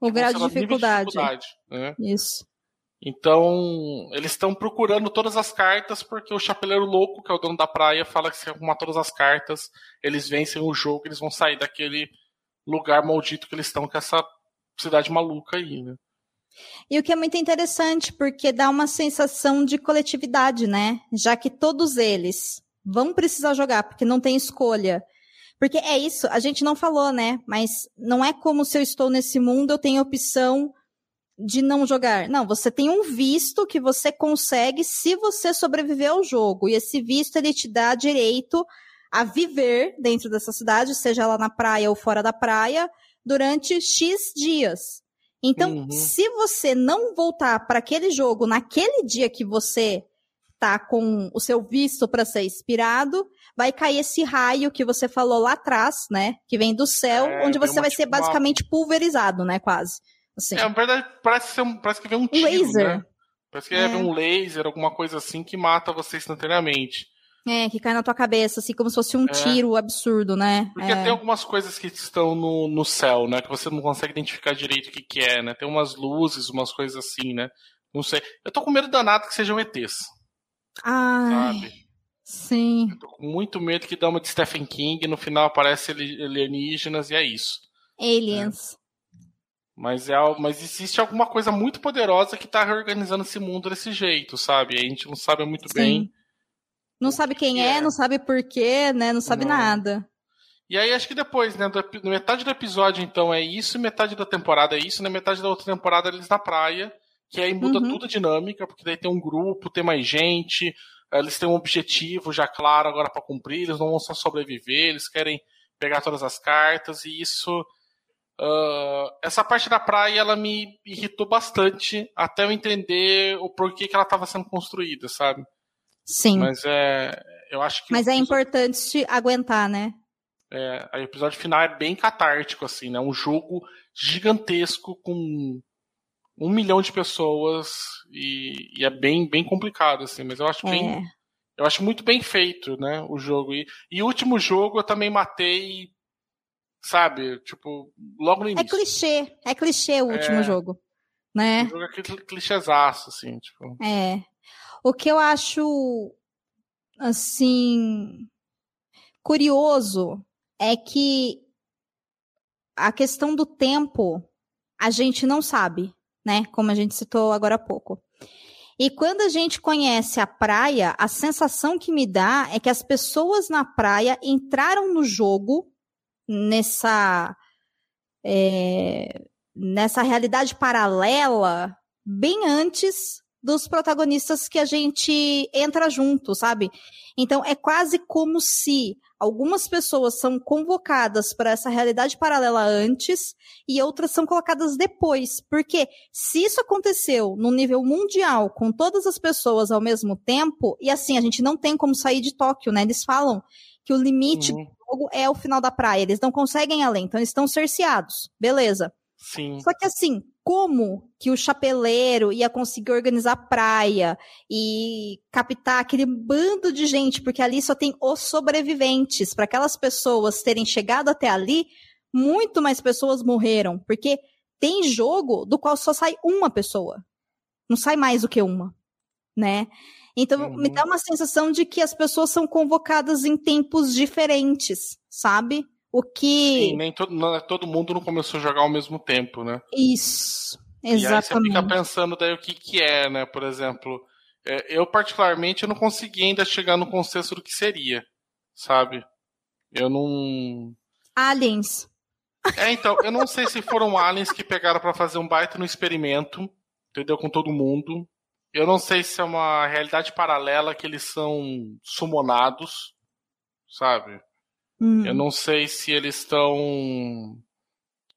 O grau de dificuldade. de dificuldade. Né? Isso. Então, eles estão procurando todas as cartas, porque o Chapeleiro Louco, que é o dono da praia, fala que se arrumar todas as cartas, eles vencem o jogo, eles vão sair daquele lugar maldito que eles estão, com essa cidade maluca aí, né? E o que é muito interessante, porque dá uma sensação de coletividade, né? Já que todos eles vão precisar jogar, porque não tem escolha. Porque é isso, a gente não falou, né? Mas não é como se eu estou nesse mundo, eu tenho opção de não jogar. Não, você tem um visto que você consegue se você sobreviver ao jogo. E esse visto ele te dá direito a viver dentro dessa cidade, seja lá na praia ou fora da praia, durante X dias. Então, uhum. se você não voltar para aquele jogo naquele dia que você tá com o seu visto para ser expirado, vai cair esse raio que você falou lá atrás, né? Que vem do céu, é, onde você vai tipo ser basicamente uma... pulverizado, né? Quase. Assim. É, na verdade, parece, ser um, parece que vem um tiro, laser. Né? Parece que é. é um laser, alguma coisa assim, que mata você instantaneamente. É, que cai na tua cabeça, assim, como se fosse um é. tiro absurdo, né? Porque é. tem algumas coisas que estão no, no céu, né? Que você não consegue identificar direito o que, que é, né? Tem umas luzes, umas coisas assim, né? Não sei. Eu tô com medo danado que sejam ETs. Ai. Sabe? Sim. Eu tô com muito medo que dá uma de Stephen King, no final aparece alienígenas e é isso. Aliens. Mas, é, mas existe alguma coisa muito poderosa que tá reorganizando esse mundo desse jeito, sabe? A gente não sabe muito Sim. bem não sabe quem é, é, não sabe porquê, né? Não sabe não. nada. E aí acho que depois, né? Do, metade do episódio, então, é isso, metade da temporada é isso, na né, metade da outra temporada eles na praia, que aí muda uhum. tudo a dinâmica, porque daí tem um grupo, tem mais gente, eles têm um objetivo já claro agora para cumprir, eles não vão só sobreviver, eles querem pegar todas as cartas, e isso. Uh, essa parte da praia ela me irritou bastante até eu entender o porquê que ela estava sendo construída, sabe? Sim. Mas é. Eu acho que. Mas é importante aguentar, né? É, o episódio final é bem catártico, assim, né? Um jogo gigantesco com um milhão de pessoas e, e é bem, bem complicado, assim, mas eu acho é. bem. Eu acho muito bem feito, né? O jogo. E, e o último jogo eu também matei, sabe? Tipo, logo no é início. É clichê, é clichê o último é, jogo. Né? O jogo é clichêzaço, assim, tipo. É. O que eu acho, assim, curioso é que a questão do tempo a gente não sabe, né? Como a gente citou agora há pouco. E quando a gente conhece a praia, a sensação que me dá é que as pessoas na praia entraram no jogo nessa é, nessa realidade paralela bem antes dos protagonistas que a gente entra junto, sabe? Então é quase como se algumas pessoas são convocadas para essa realidade paralela antes e outras são colocadas depois. Porque se isso aconteceu no nível mundial, com todas as pessoas ao mesmo tempo, e assim, a gente não tem como sair de Tóquio, né? Eles falam que o limite uhum. Jogo é o final da praia, eles não conseguem além, então eles estão cerceados. Beleza. Sim. Só que assim, como que o chapeleiro ia conseguir organizar praia e captar aquele bando de gente, porque ali só tem os sobreviventes. Para aquelas pessoas terem chegado até ali, muito mais pessoas morreram, porque tem jogo do qual só sai uma pessoa. Não sai mais do que uma, né? Então, uhum. me dá uma sensação de que as pessoas são convocadas em tempos diferentes, sabe? O que. Sim, nem todo, não, todo mundo não começou a jogar ao mesmo tempo, né? Isso. Exatamente. E aí você fica pensando daí o que, que é, né? Por exemplo, é, eu particularmente eu não consegui ainda chegar no consenso do que seria, sabe? Eu não. Aliens. É, então, eu não sei se foram aliens que pegaram para fazer um baita no experimento, entendeu? Com todo mundo. Eu não sei se é uma realidade paralela que eles são sumonados, sabe? Hum. Eu não sei se eles estão,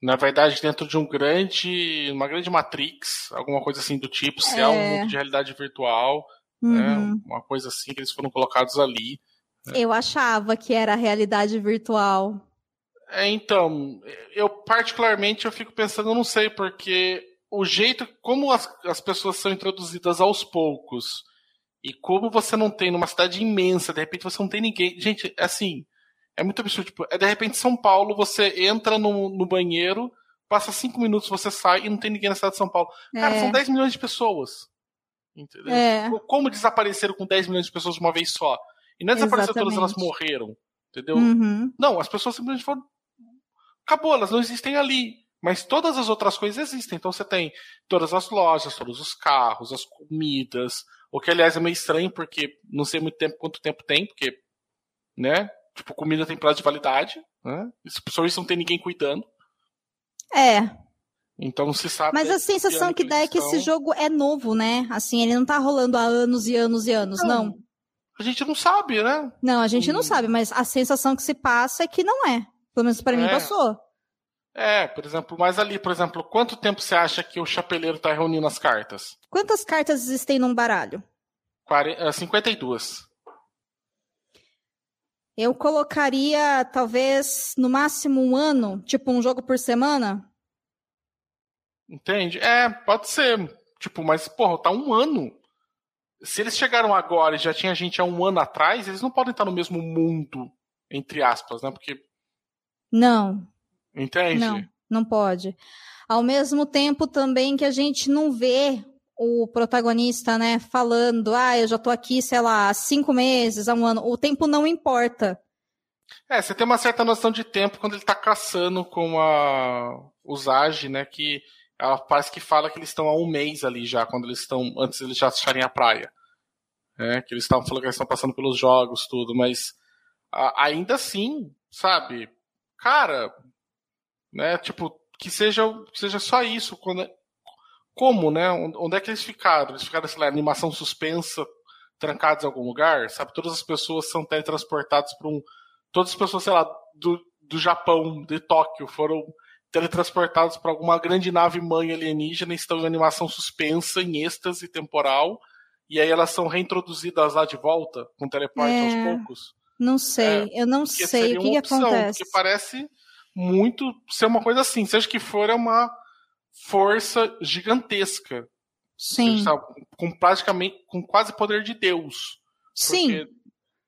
na verdade, dentro de um grande, uma grande matrix, alguma coisa assim do tipo, se é, é um mundo de realidade virtual, né? uhum. né? uma coisa assim que eles foram colocados ali. Né? Eu achava que era realidade virtual. É, então, eu particularmente eu fico pensando, eu não sei, porque o jeito como as, as pessoas são introduzidas aos poucos e como você não tem numa cidade imensa, de repente você não tem ninguém. Gente, assim, é muito absurdo. Tipo, é de repente São Paulo, você entra no, no banheiro, passa cinco minutos, você sai e não tem ninguém na cidade de São Paulo. Cara, é. são 10 milhões de pessoas. Entendeu? É. Como desapareceram com 10 milhões de pessoas de uma vez só? E não é desapareceram todas, elas morreram. Entendeu? Uhum. Não, as pessoas simplesmente foram. Acabou, elas não existem ali. Mas todas as outras coisas existem. Então você tem todas as lojas, todos os carros, as comidas. O que, aliás, é meio estranho, porque não sei muito tempo quanto tempo tem, porque, né? Tipo, comida tem prazo de validade, né? Só isso não tem ninguém cuidando. É. Então não se sabe. Mas a sensação que, que dá é que estão... esse jogo é novo, né? Assim, ele não tá rolando há anos e anos e anos, não. não. A gente não sabe, né? Não, a gente hum. não sabe, mas a sensação que se passa é que não é. Pelo menos para é. mim passou. É, por exemplo, mas ali, por exemplo, quanto tempo você acha que o chapeleiro tá reunindo as cartas? Quantas cartas existem num baralho? 40, 52. Eu colocaria, talvez, no máximo um ano, tipo um jogo por semana. Entende? É, pode ser. Tipo, mas, porra, tá um ano. Se eles chegaram agora e já tinha gente há um ano atrás, eles não podem estar no mesmo mundo, entre aspas, né? Porque. Não. Entende? Não, não pode. Ao mesmo tempo também que a gente não vê o protagonista, né, falando, ah, eu já tô aqui, sei lá, há cinco meses, há um ano. O tempo não importa. É, você tem uma certa noção de tempo quando ele tá caçando com a Usage, né, que ela parece que fala que eles estão há um mês ali já, quando eles estão, antes eles já acharem a praia. É, que eles estavam falando que eles estão passando pelos jogos, tudo, mas a, ainda assim, sabe, cara, né, tipo, que seja, que seja só isso, quando, como, né? Onde é que eles ficaram? Eles ficaram, sei lá, animação suspensa, trancados em algum lugar, sabe? Todas as pessoas são teletransportadas para um. Todas as pessoas, sei lá, do, do Japão, de Tóquio, foram teletransportadas para alguma grande nave mãe alienígena e estão em animação suspensa, em êxtase temporal, e aí elas são reintroduzidas lá de volta, com teleporte é, aos poucos. Não sei, é, eu não sei o que, que acontece. Porque parece muito ser uma coisa assim, seja que for, é uma força gigantesca. Sim. Com praticamente, com quase poder de Deus. Sim.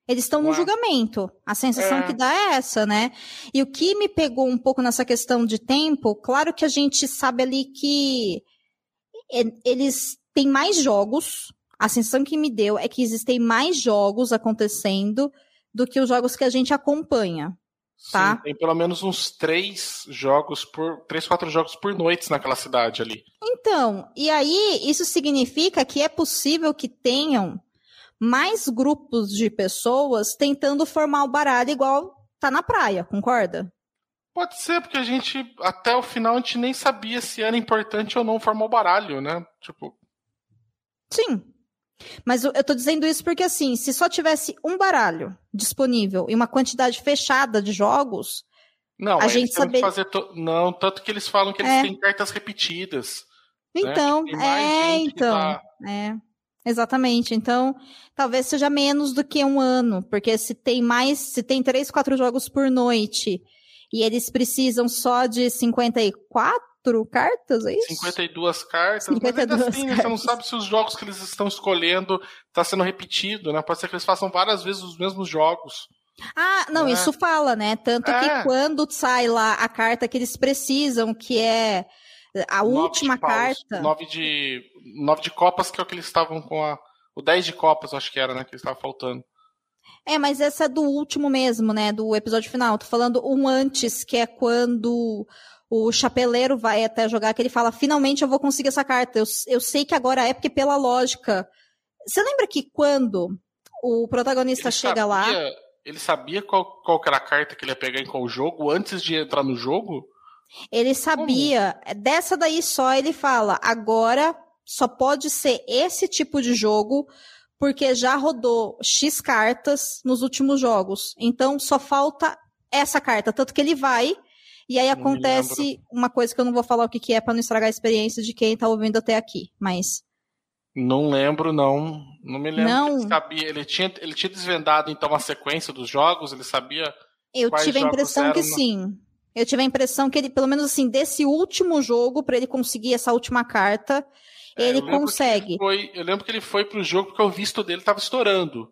Eles estão no julgamento. A sensação é. que dá é essa, né? E o que me pegou um pouco nessa questão de tempo, claro que a gente sabe ali que eles têm mais jogos. A sensação que me deu é que existem mais jogos acontecendo do que os jogos que a gente acompanha. Tá? Sim, tem pelo menos uns três jogos por. três, quatro jogos por noite naquela cidade ali. Então, e aí isso significa que é possível que tenham mais grupos de pessoas tentando formar o baralho igual tá na praia, concorda? Pode ser, porque a gente, até o final, a gente nem sabia se era importante ou não formar o baralho, né? Tipo. Sim, mas eu tô dizendo isso porque, assim, se só tivesse um baralho disponível e uma quantidade fechada de jogos, não, a gente. Fazer to... Não, tanto que eles falam que eles é. têm cartas repetidas. Né? Então, né? é, então. Tá... É. Exatamente. Então, talvez seja menos do que um ano, porque se tem mais, se tem três, quatro jogos por noite e eles precisam só de 54, quatro cartas, é isso? 52 cartas, 52 mas assim, cartas. você não sabe se os jogos que eles estão escolhendo está sendo repetido, né? Pode ser que eles façam várias vezes os mesmos jogos. Ah, não, é. isso fala, né? Tanto é. que quando sai lá a carta que eles precisam, que é a nove última carta. Nove de, nove de copas, que é o que eles estavam com a. O 10 de copas, acho que era, né? Que estava faltando. É, mas essa é do último mesmo, né? Do episódio final. Tô falando um antes, que é quando o chapeleiro vai até jogar, que ele fala, finalmente eu vou conseguir essa carta. Eu, eu sei que agora é porque pela lógica. Você lembra que quando o protagonista ele chega sabia, lá. Ele sabia qual, qual era a carta que ele ia pegar em qual jogo antes de entrar no jogo? Ele sabia. Como? Dessa daí só ele fala, agora só pode ser esse tipo de jogo porque já rodou X cartas nos últimos jogos. Então só falta essa carta. Tanto que ele vai e aí acontece uma coisa que eu não vou falar o que, que é para não estragar a experiência de quem tá ouvindo até aqui, mas. Não lembro, não. Não me lembro. Não. Ele, sabia, ele, tinha, ele tinha desvendado então a sequência dos jogos, ele sabia. Eu tive a impressão que sim. Eu tive a impressão que ele, pelo menos assim, desse último jogo, para ele conseguir essa última carta, é, ele eu consegue. Ele foi, eu lembro que ele foi pro jogo porque o visto dele tava estourando.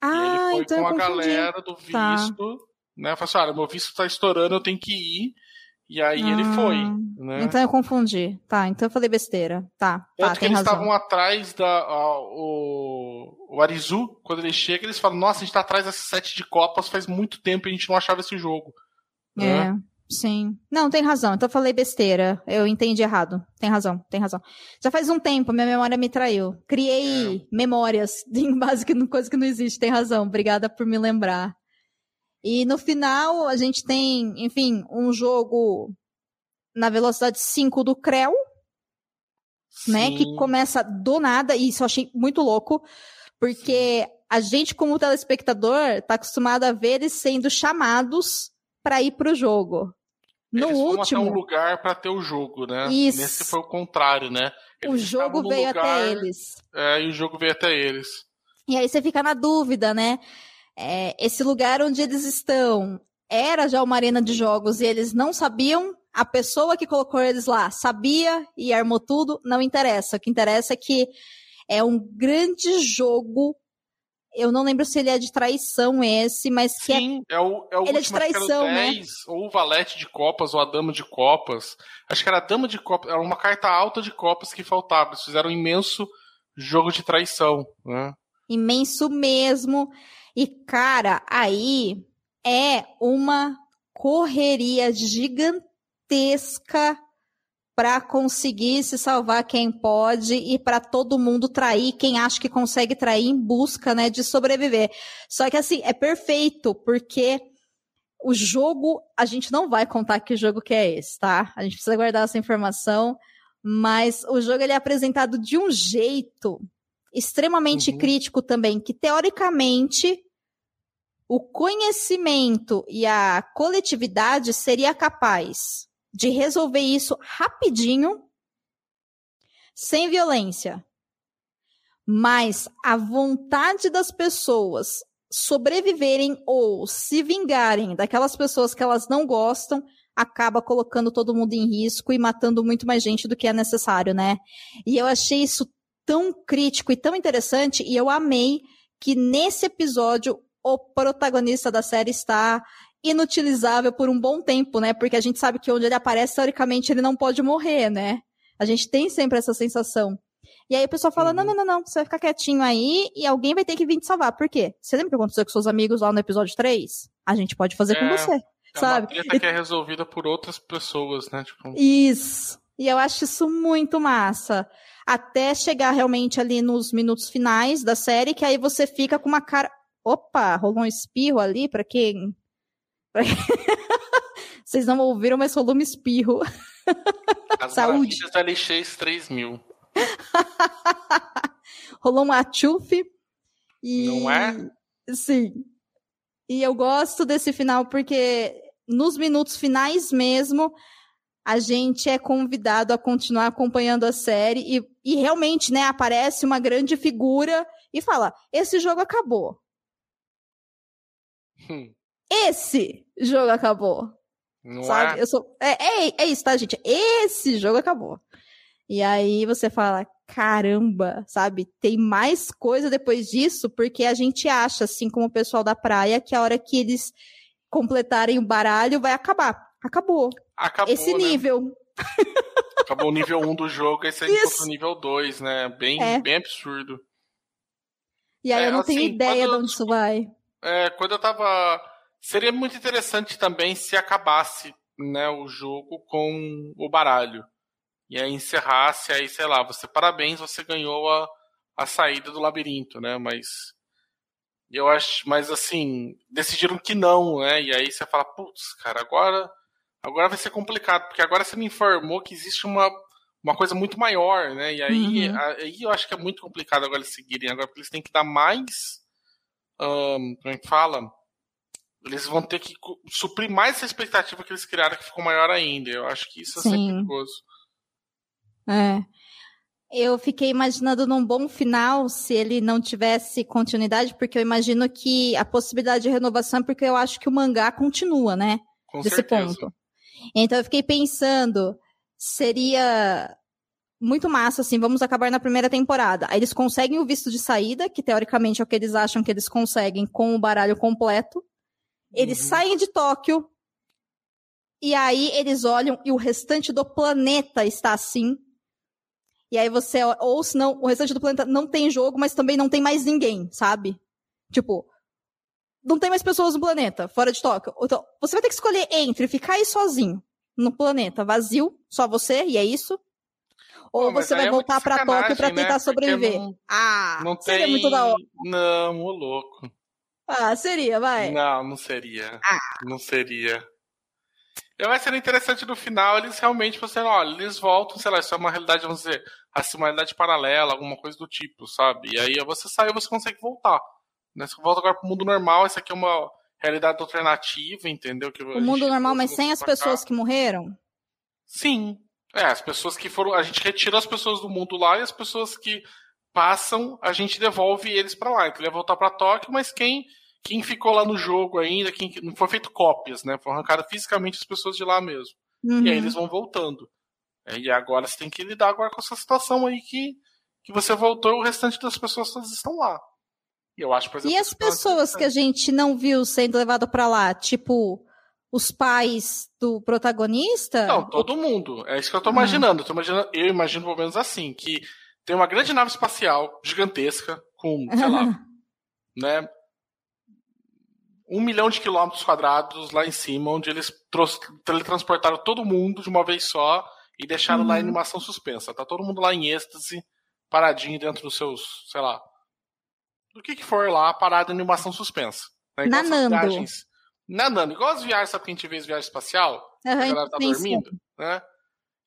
Ah, e ele foi então com a galera do tá. visto. Tá né? Falei assim, olha, meu visto tá estourando, eu tenho que ir. E aí ah, ele foi. Né? Então eu confundi. Tá, então eu falei besteira. Tá. Tanto tá, que eles estavam atrás da. A, o, o Arizu, quando ele chega, eles falam, nossa, a gente tá atrás desse sete de Copas faz muito tempo e a gente não achava esse jogo. É. Né? Sim. Não, tem razão. Então eu falei besteira. Eu entendi errado. Tem razão, tem razão. Já faz um tempo, minha memória me traiu. Criei é. memórias <laughs> em base em coisa que não existe. Tem razão. Obrigada por me lembrar. E no final, a gente tem, enfim, um jogo na velocidade 5 do Creu, né? Que começa do nada, e isso eu achei muito louco, porque Sim. a gente, como telespectador, tá acostumado a ver eles sendo chamados para ir pro jogo. No Eles último, até um lugar para ter o jogo, né? Isso. Nesse foi o contrário, né? o Eles jogo estavam no veio lugar, até eles. É, e o jogo veio até eles. E aí você fica na dúvida, né? É, esse lugar onde eles estão era já uma arena de jogos e eles não sabiam. A pessoa que colocou eles lá sabia e armou tudo, não interessa. O que interessa é que é um grande jogo. Eu não lembro se ele é de traição esse, mas que é Sim, é, o, é o ele é de traição, né? 10, ou o valete de copas, ou a dama de copas. Acho que era a dama de copas, era uma carta alta de copas que faltava. Eles fizeram um imenso jogo de traição, né? imenso mesmo. E, cara, aí é uma correria gigantesca para conseguir se salvar quem pode e para todo mundo trair quem acha que consegue trair em busca, né, de sobreviver. Só que assim, é perfeito, porque o jogo, a gente não vai contar que jogo que é esse, tá? A gente precisa guardar essa informação, mas o jogo ele é apresentado de um jeito extremamente Uhum. crítico também, que teoricamente o conhecimento e a coletividade seria capaz de resolver isso rapidinho, sem violência. Mas a vontade das pessoas sobreviverem ou se vingarem daquelas pessoas que elas não gostam acaba colocando todo mundo em risco e matando muito mais gente do que é necessário, né? E eu achei isso tão crítico e tão interessante e eu amei que nesse episódio o protagonista da série está inutilizável por um bom tempo, né? Porque a gente sabe que onde ele aparece, teoricamente, ele não pode morrer, né? A gente tem sempre essa sensação. E aí o pessoal fala: Uhum. não, não, não, não, você vai ficar quietinho aí e alguém vai ter que vir te salvar. Por quê? Você lembra o que aconteceu com seus amigos lá no episódio 3? A gente pode fazer com É, você. É Sabe? uma treta que é resolvida por outras pessoas, né? Tipo, Isso. E eu acho isso muito massa. Até chegar realmente ali nos minutos finais da série, que aí você fica com uma cara. Opa, rolou um espirro ali, pra quem. pra <laughs> Vocês não ouviram, mas rolou um espirro. as <laughs> Saúde. maravilhas da LX 3000. rolou um atchufe. E... Não é? Sim. E eu gosto desse final porque nos minutos finais mesmo, a gente é convidado a continuar acompanhando a série e, e realmente, né, aparece uma grande figura e fala: esse jogo acabou. Hum, Esse jogo acabou. Não sabe? é? Eu sou. É, é, é isso, tá, gente? Esse jogo acabou. E aí você fala, caramba, sabe? Tem mais coisa depois disso, porque a gente acha, assim como o pessoal da praia, que a hora que eles completarem o baralho vai acabar. Acabou. Acabou, Esse né? nível. Acabou o nível 1 do jogo, aí encontra o nível 2, né? Bem, É. bem absurdo. E aí É, eu não tenho assim, ideia quando- de onde isso vai. É, quando eu tava. Seria muito interessante também se acabasse né, o jogo com o baralho. E aí encerrasse, aí, sei lá, você parabéns, você ganhou a, a saída do labirinto, né? Mas. Eu acho. Mas assim, decidiram que não, né? E aí você fala, putz, cara, agora. Agora vai ser complicado, porque agora você me informou que existe uma, uma coisa muito maior, né? E aí, Uhum. aí eu acho que é muito complicado agora eles seguirem agora, porque eles têm que dar mais. ahn, como é que fala? Eles vão ter que suprir mais essa expectativa que eles criaram, que ficou maior ainda. Eu acho que isso é sempre Sim. perigoso. É. Eu fiquei imaginando num bom final se ele não tivesse continuidade, porque eu imagino que a possibilidade de renovação é porque eu acho que o mangá continua, né? Com desse certeza. ponto. Então eu fiquei pensando, seria muito massa, assim, vamos acabar na primeira temporada. Aí eles conseguem o visto de saída, que teoricamente é o que eles acham que eles conseguem com o baralho completo. Eles Uhum. saem de Tóquio. E aí eles olham e o restante do planeta está assim. E aí você, ou se não, o restante do planeta não tem jogo, mas também não tem mais ninguém, sabe? Tipo, não tem mais pessoas no planeta, fora de Tóquio. Então, você vai ter que escolher entre ficar aí sozinho, no planeta vazio, só você, e é isso. Ou Pô, você vai é voltar pra sacanagem, Tóquio pra né? tentar Porque sobreviver. Não, Ah, não seria tem. muito da hora. Não, ô louco. Ah, seria, vai. Não, não seria. Ah. Não seria. Eu vai ser interessante no final, eles realmente você, olha, eles voltam, sei lá, isso é uma realidade, vamos dizer, assim, uma realidade paralela, alguma coisa do tipo, sabe? E aí você saiu, você consegue voltar. Né? Você volta agora pro mundo normal, isso aqui é uma realidade alternativa, entendeu? Que o mundo normal, mas sem as pessoas que morreram? Sim. É, as pessoas que foram. A gente retira as pessoas do mundo lá e as pessoas que passam, a gente devolve eles para lá. Então ele ia voltar para Tóquio, mas quem quem ficou lá no jogo ainda, quem não foi feito cópias, né? Foi arrancado fisicamente as pessoas de lá mesmo. Uhum. E aí uhum. eles vão voltando. É, e agora você tem que lidar agora com essa situação aí que, que você voltou e o restante das pessoas todas estão lá. E eu acho, por exemplo, E as pessoas que a gente não viu sendo levado para lá, tipo os pais do protagonista? Não, todo mundo. É isso que eu tô uhum. imaginando. Eu, tô imaginando, eu imagino pelo menos assim, que tem uma grande nave espacial gigantesca com, sei lá, <laughs> né, um milhão de quilômetros quadrados lá em cima, onde eles teletransportaram todo mundo de uma vez só e deixaram uhum. lá a animação suspensa. Tá todo mundo lá em êxtase, paradinho dentro dos seus, sei lá, do que que for lá, parado em animação suspensa. Né? Nanando. Viagens, nanando. Igual as viagens, sabe que a gente vê as viagens espacial? Uhum, a galera tá dormindo, sim. né?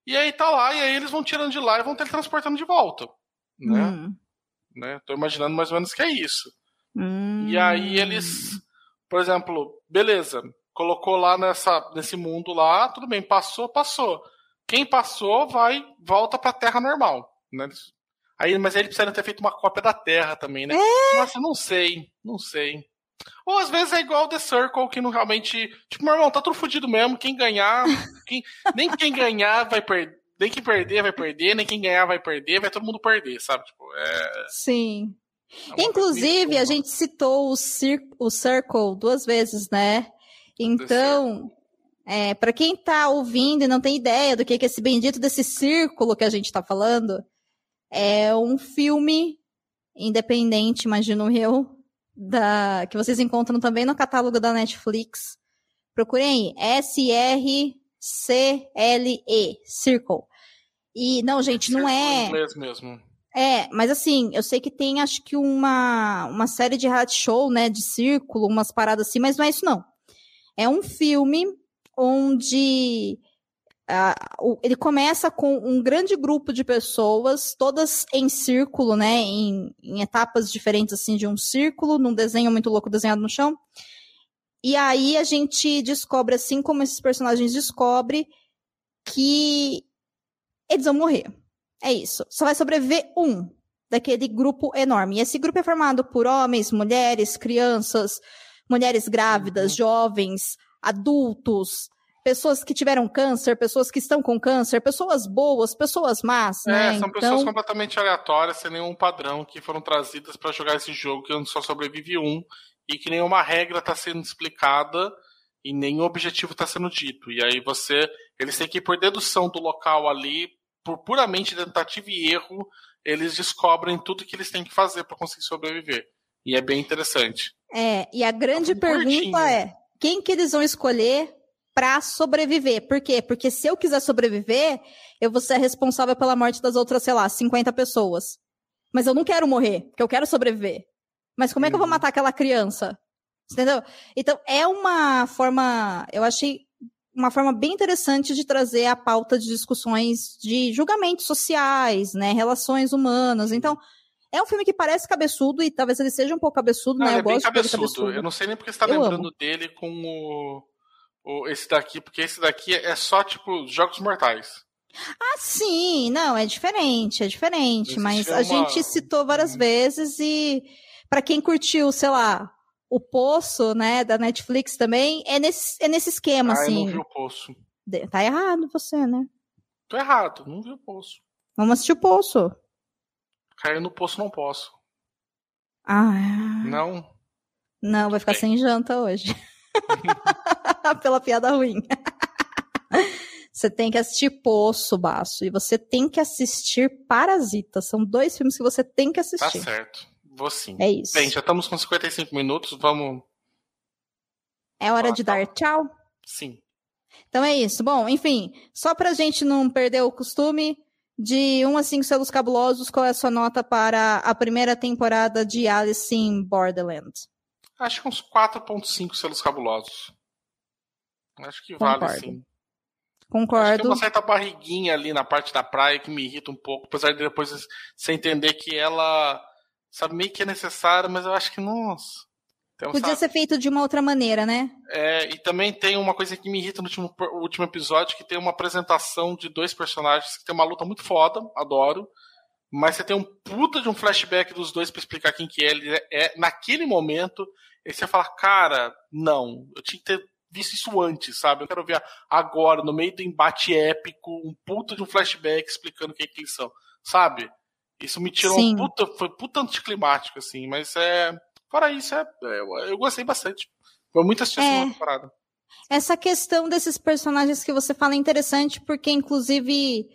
E aí tá lá, e aí eles vão tirando de lá e vão teletransportando de volta. Né? Hum. né? Tô imaginando mais ou menos que é isso. Hum. E aí eles por exemplo, beleza, colocou lá nessa, nesse mundo lá, tudo bem, passou, passou. Quem passou vai, volta pra Terra normal, né? Aí, mas aí ele precisa ter feito uma cópia da Terra também, né? É? Nossa, não sei, não sei. Ou às vezes é igual The Circle, que não realmente. Tipo, meu irmão, tá tudo fodido mesmo. Quem ganhar. <laughs> Quem, nem quem ganhar vai perder. Nem quem perder vai perder, nem quem ganhar vai perder, vai todo mundo perder, sabe? Tipo, é. Sim. É Inclusive, a gente citou o, Cir o Circle duas vezes, né? Então, é, para quem está ouvindo e não tem ideia do que é esse bendito desse círculo que a gente está falando, é um filme independente, imagino eu, da, que vocês encontram também no catálogo da Netflix. Procurem aí, S-R-C-L-E, Circle. E, não, gente, não é... Inglês mesmo. É, mas assim, eu sei que tem acho que uma, uma série de reality show, né, de círculo, umas paradas assim, mas não é isso não. É um filme onde uh, ele começa com um grande grupo de pessoas, todas em círculo, né, em, em etapas diferentes assim de um círculo, num desenho muito louco desenhado no chão. E aí a gente descobre, assim como esses personagens descobrem, que eles vão morrer é isso. Só vai sobreviver um daquele grupo enorme. E esse grupo é formado por homens, mulheres, crianças, mulheres grávidas, uhum. jovens, adultos, pessoas que tiveram câncer, pessoas que estão com câncer, pessoas boas, pessoas más, é, né? São então... pessoas completamente aleatórias, sem nenhum padrão, que foram trazidas para jogar esse jogo que só sobrevive um e que nenhuma regra está sendo explicada e nenhum objetivo está sendo dito. E aí você, eles têm que ir por dedução do local ali por puramente tentativa e erro, eles descobrem tudo que eles têm que fazer para conseguir sobreviver. E é bem interessante. É, e a grande é pergunta curtinho. é: quem que eles vão escolher para sobreviver? Por quê? Porque se eu quiser sobreviver, eu vou ser responsável pela morte das outras, sei lá, 50 pessoas. Mas eu não quero morrer, porque eu quero sobreviver. Mas como é que eu vou uhum. matar aquela criança? Entendeu? Então, é uma forma, eu achei uma forma bem interessante de trazer a pauta de discussões de julgamentos sociais, né, relações humanas. Então, é um filme que parece cabeçudo e talvez ele seja um pouco cabeçudo, não, né? Eu é bem cabeçudo. cabeçudo. Eu não sei nem porque você tá Eu lembrando amo. dele com o, o, esse daqui, porque esse daqui é só tipo Jogos Mortais. Ah, sim, não, é diferente, é diferente, Existe mas a gente citou várias hum. vezes e para quem curtiu, sei lá, o Poço, né, da Netflix também, é nesse, é nesse esquema, ah, assim. Eu não vi o Poço. Tá errado você, né? Tô errado, não vi o Poço. Vamos assistir o Poço. Cair no Poço não posso. Ah. Não? Não, vai ficar Bem. sem janta hoje. <laughs> <laughs> Pela piada ruim. <laughs> Você tem que assistir Poço, Baço. E você tem que assistir Parasita. São dois filmes que você tem que assistir. Tá certo. Vou sim. É isso. Bem, já estamos com 55 minutos, vamos. É hora de dar tchau? Sim. Então é isso. Bom, enfim, só pra gente não perder o costume, de 1 a 5 selos cabulosos, qual é a sua nota para a primeira temporada de Alice in Borderland? Acho que uns 4.5 selos cabulosos. Acho que Concordo. vale sim. Concordo. Acho que tem uma certa barriguinha ali na parte da praia que me irrita um pouco, apesar de depois você entender que ela sabe, meio que é necessário, mas eu acho que, nossa. Então, Podia sabe? ser feito de uma outra maneira, né? É, e também tem uma coisa que me irrita no último, último episódio, que tem uma apresentação de dois personagens que tem uma luta muito foda, adoro. Mas você tem um puta de um flashback dos dois para explicar quem que é. Ele é, é naquele momento, aí você fala, cara, não, eu tinha que ter visto isso antes, sabe? Eu quero ver agora, no meio do embate épico, um puta de um flashback explicando quem que eles são, sabe? Isso me tirou Sim. um puta, foi puta anticlimático, assim, mas é Fora isso, é, é, eu gostei bastante. Foi muito assistir é. parada. Essa questão desses personagens que você fala é interessante, porque, inclusive,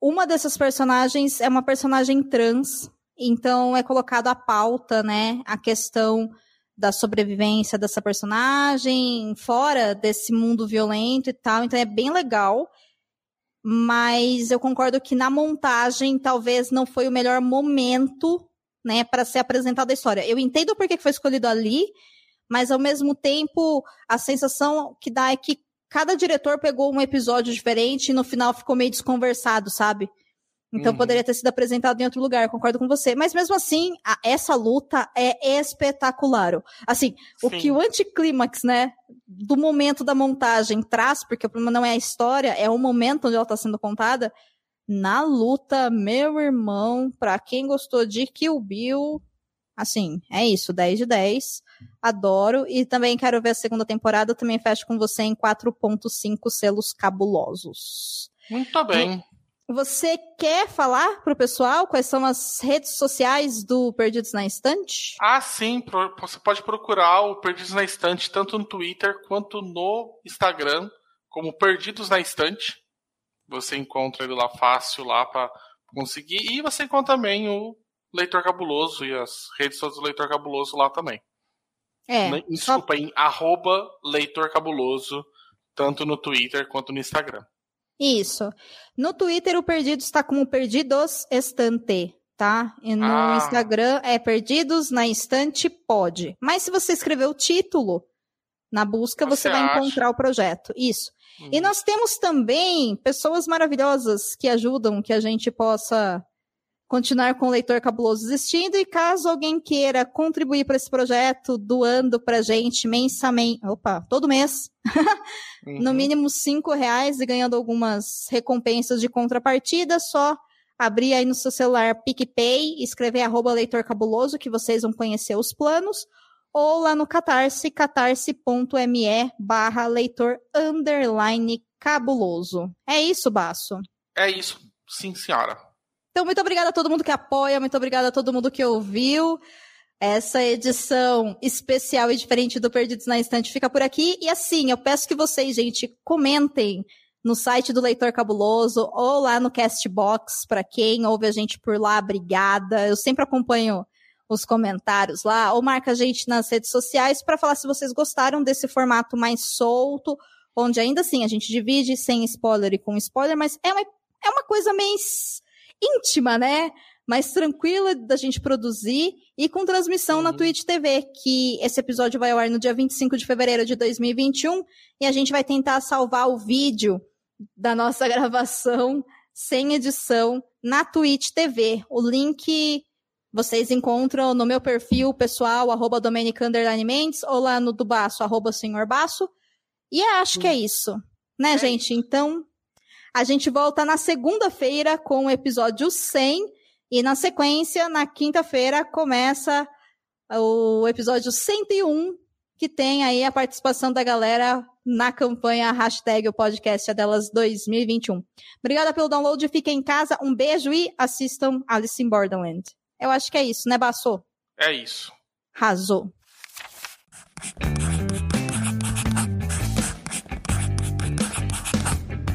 uma dessas personagens é uma personagem trans, então é colocado a pauta, né? A questão da sobrevivência dessa personagem fora desse mundo violento e tal. Então é bem legal. Mas eu concordo que na montagem talvez não foi o melhor momento né, para ser apresentada a história. Eu entendo por que foi escolhido ali, mas ao mesmo tempo a sensação que dá é que cada diretor pegou um episódio diferente e no final ficou meio desconversado, sabe? Então uhum. poderia ter sido apresentado em outro lugar, concordo com você. Mas mesmo assim, a, essa luta é espetacular. Assim, Sim. o que o anticlímax, né, do momento da montagem traz, porque o problema não é a história, é o momento onde ela está sendo contada, na luta, meu irmão, pra quem gostou de Kill Bill, assim, é isso, 10 de 10. Adoro. E também quero ver a segunda temporada. Também fecho com você em 4.5 selos cabulosos. Muito bem. Você quer falar pro pessoal quais são as redes sociais do Perdidos na Estante? Ah, sim. Você pode procurar o Perdidos na Estante tanto no Twitter quanto no Instagram, como Perdidos na Estante. Você encontra ele lá fácil lá para conseguir. E você encontra também o Leitor Cabuloso e as redes sociais do Leitor Cabuloso lá também. É. Desculpa, só... em arroba Leitor Cabuloso, tanto no Twitter quanto no Instagram. Isso. No Twitter o Perdido está como Perdidos Estante, tá? E no ah. Instagram é Perdidos na Estante Pode. Mas se você escrever o título na busca, você, você vai acha? encontrar o projeto. Isso. Uhum. E nós temos também pessoas maravilhosas que ajudam que a gente possa continuar com o Leitor Cabuloso existindo. E caso alguém queira contribuir para esse projeto, doando para a gente mensalmente, opa, todo mês, <laughs> uhum. no mínimo cinco reais e ganhando algumas recompensas de contrapartida, só abrir aí no seu celular PicPay, escrever arroba Leitor Cabuloso, que vocês vão conhecer os planos ou lá no Catarse, catarse.me barra leitor underline cabuloso. É isso, Baço? É isso, sim, senhora. Então, muito obrigada a todo mundo que apoia, muito obrigada a todo mundo que ouviu. Essa edição especial e diferente do Perdidos na Estante fica por aqui. E assim, eu peço que vocês, gente, comentem no site do Leitor Cabuloso ou lá no Castbox, para quem ouve a gente por lá, obrigada. Eu sempre acompanho os comentários lá, ou marca a gente nas redes sociais para falar se vocês gostaram desse formato mais solto, onde ainda assim a gente divide sem spoiler e com spoiler, mas é uma, é uma coisa mais íntima, né? Mais tranquila da gente produzir e com transmissão uhum. na Twitch TV, que esse episódio vai ao ar no dia 25 de fevereiro de 2021 e a gente vai tentar salvar o vídeo da nossa <laughs> gravação sem edição na Twitch TV. O link vocês encontram no meu perfil pessoal, arroba Mendes, ou lá no do Baço, arroba Senhor Baço. E acho que é isso, né, é gente? Então, a gente volta na segunda-feira com o episódio 100. E na sequência, na quinta-feira, começa o episódio 101, que tem aí a participação da galera na campanha hashtag o podcast é delas 2021. Obrigada pelo download, fiquem em casa, um beijo e assistam Alice in Borderland. Eu acho que é isso, né, Bassô? É isso. Razou.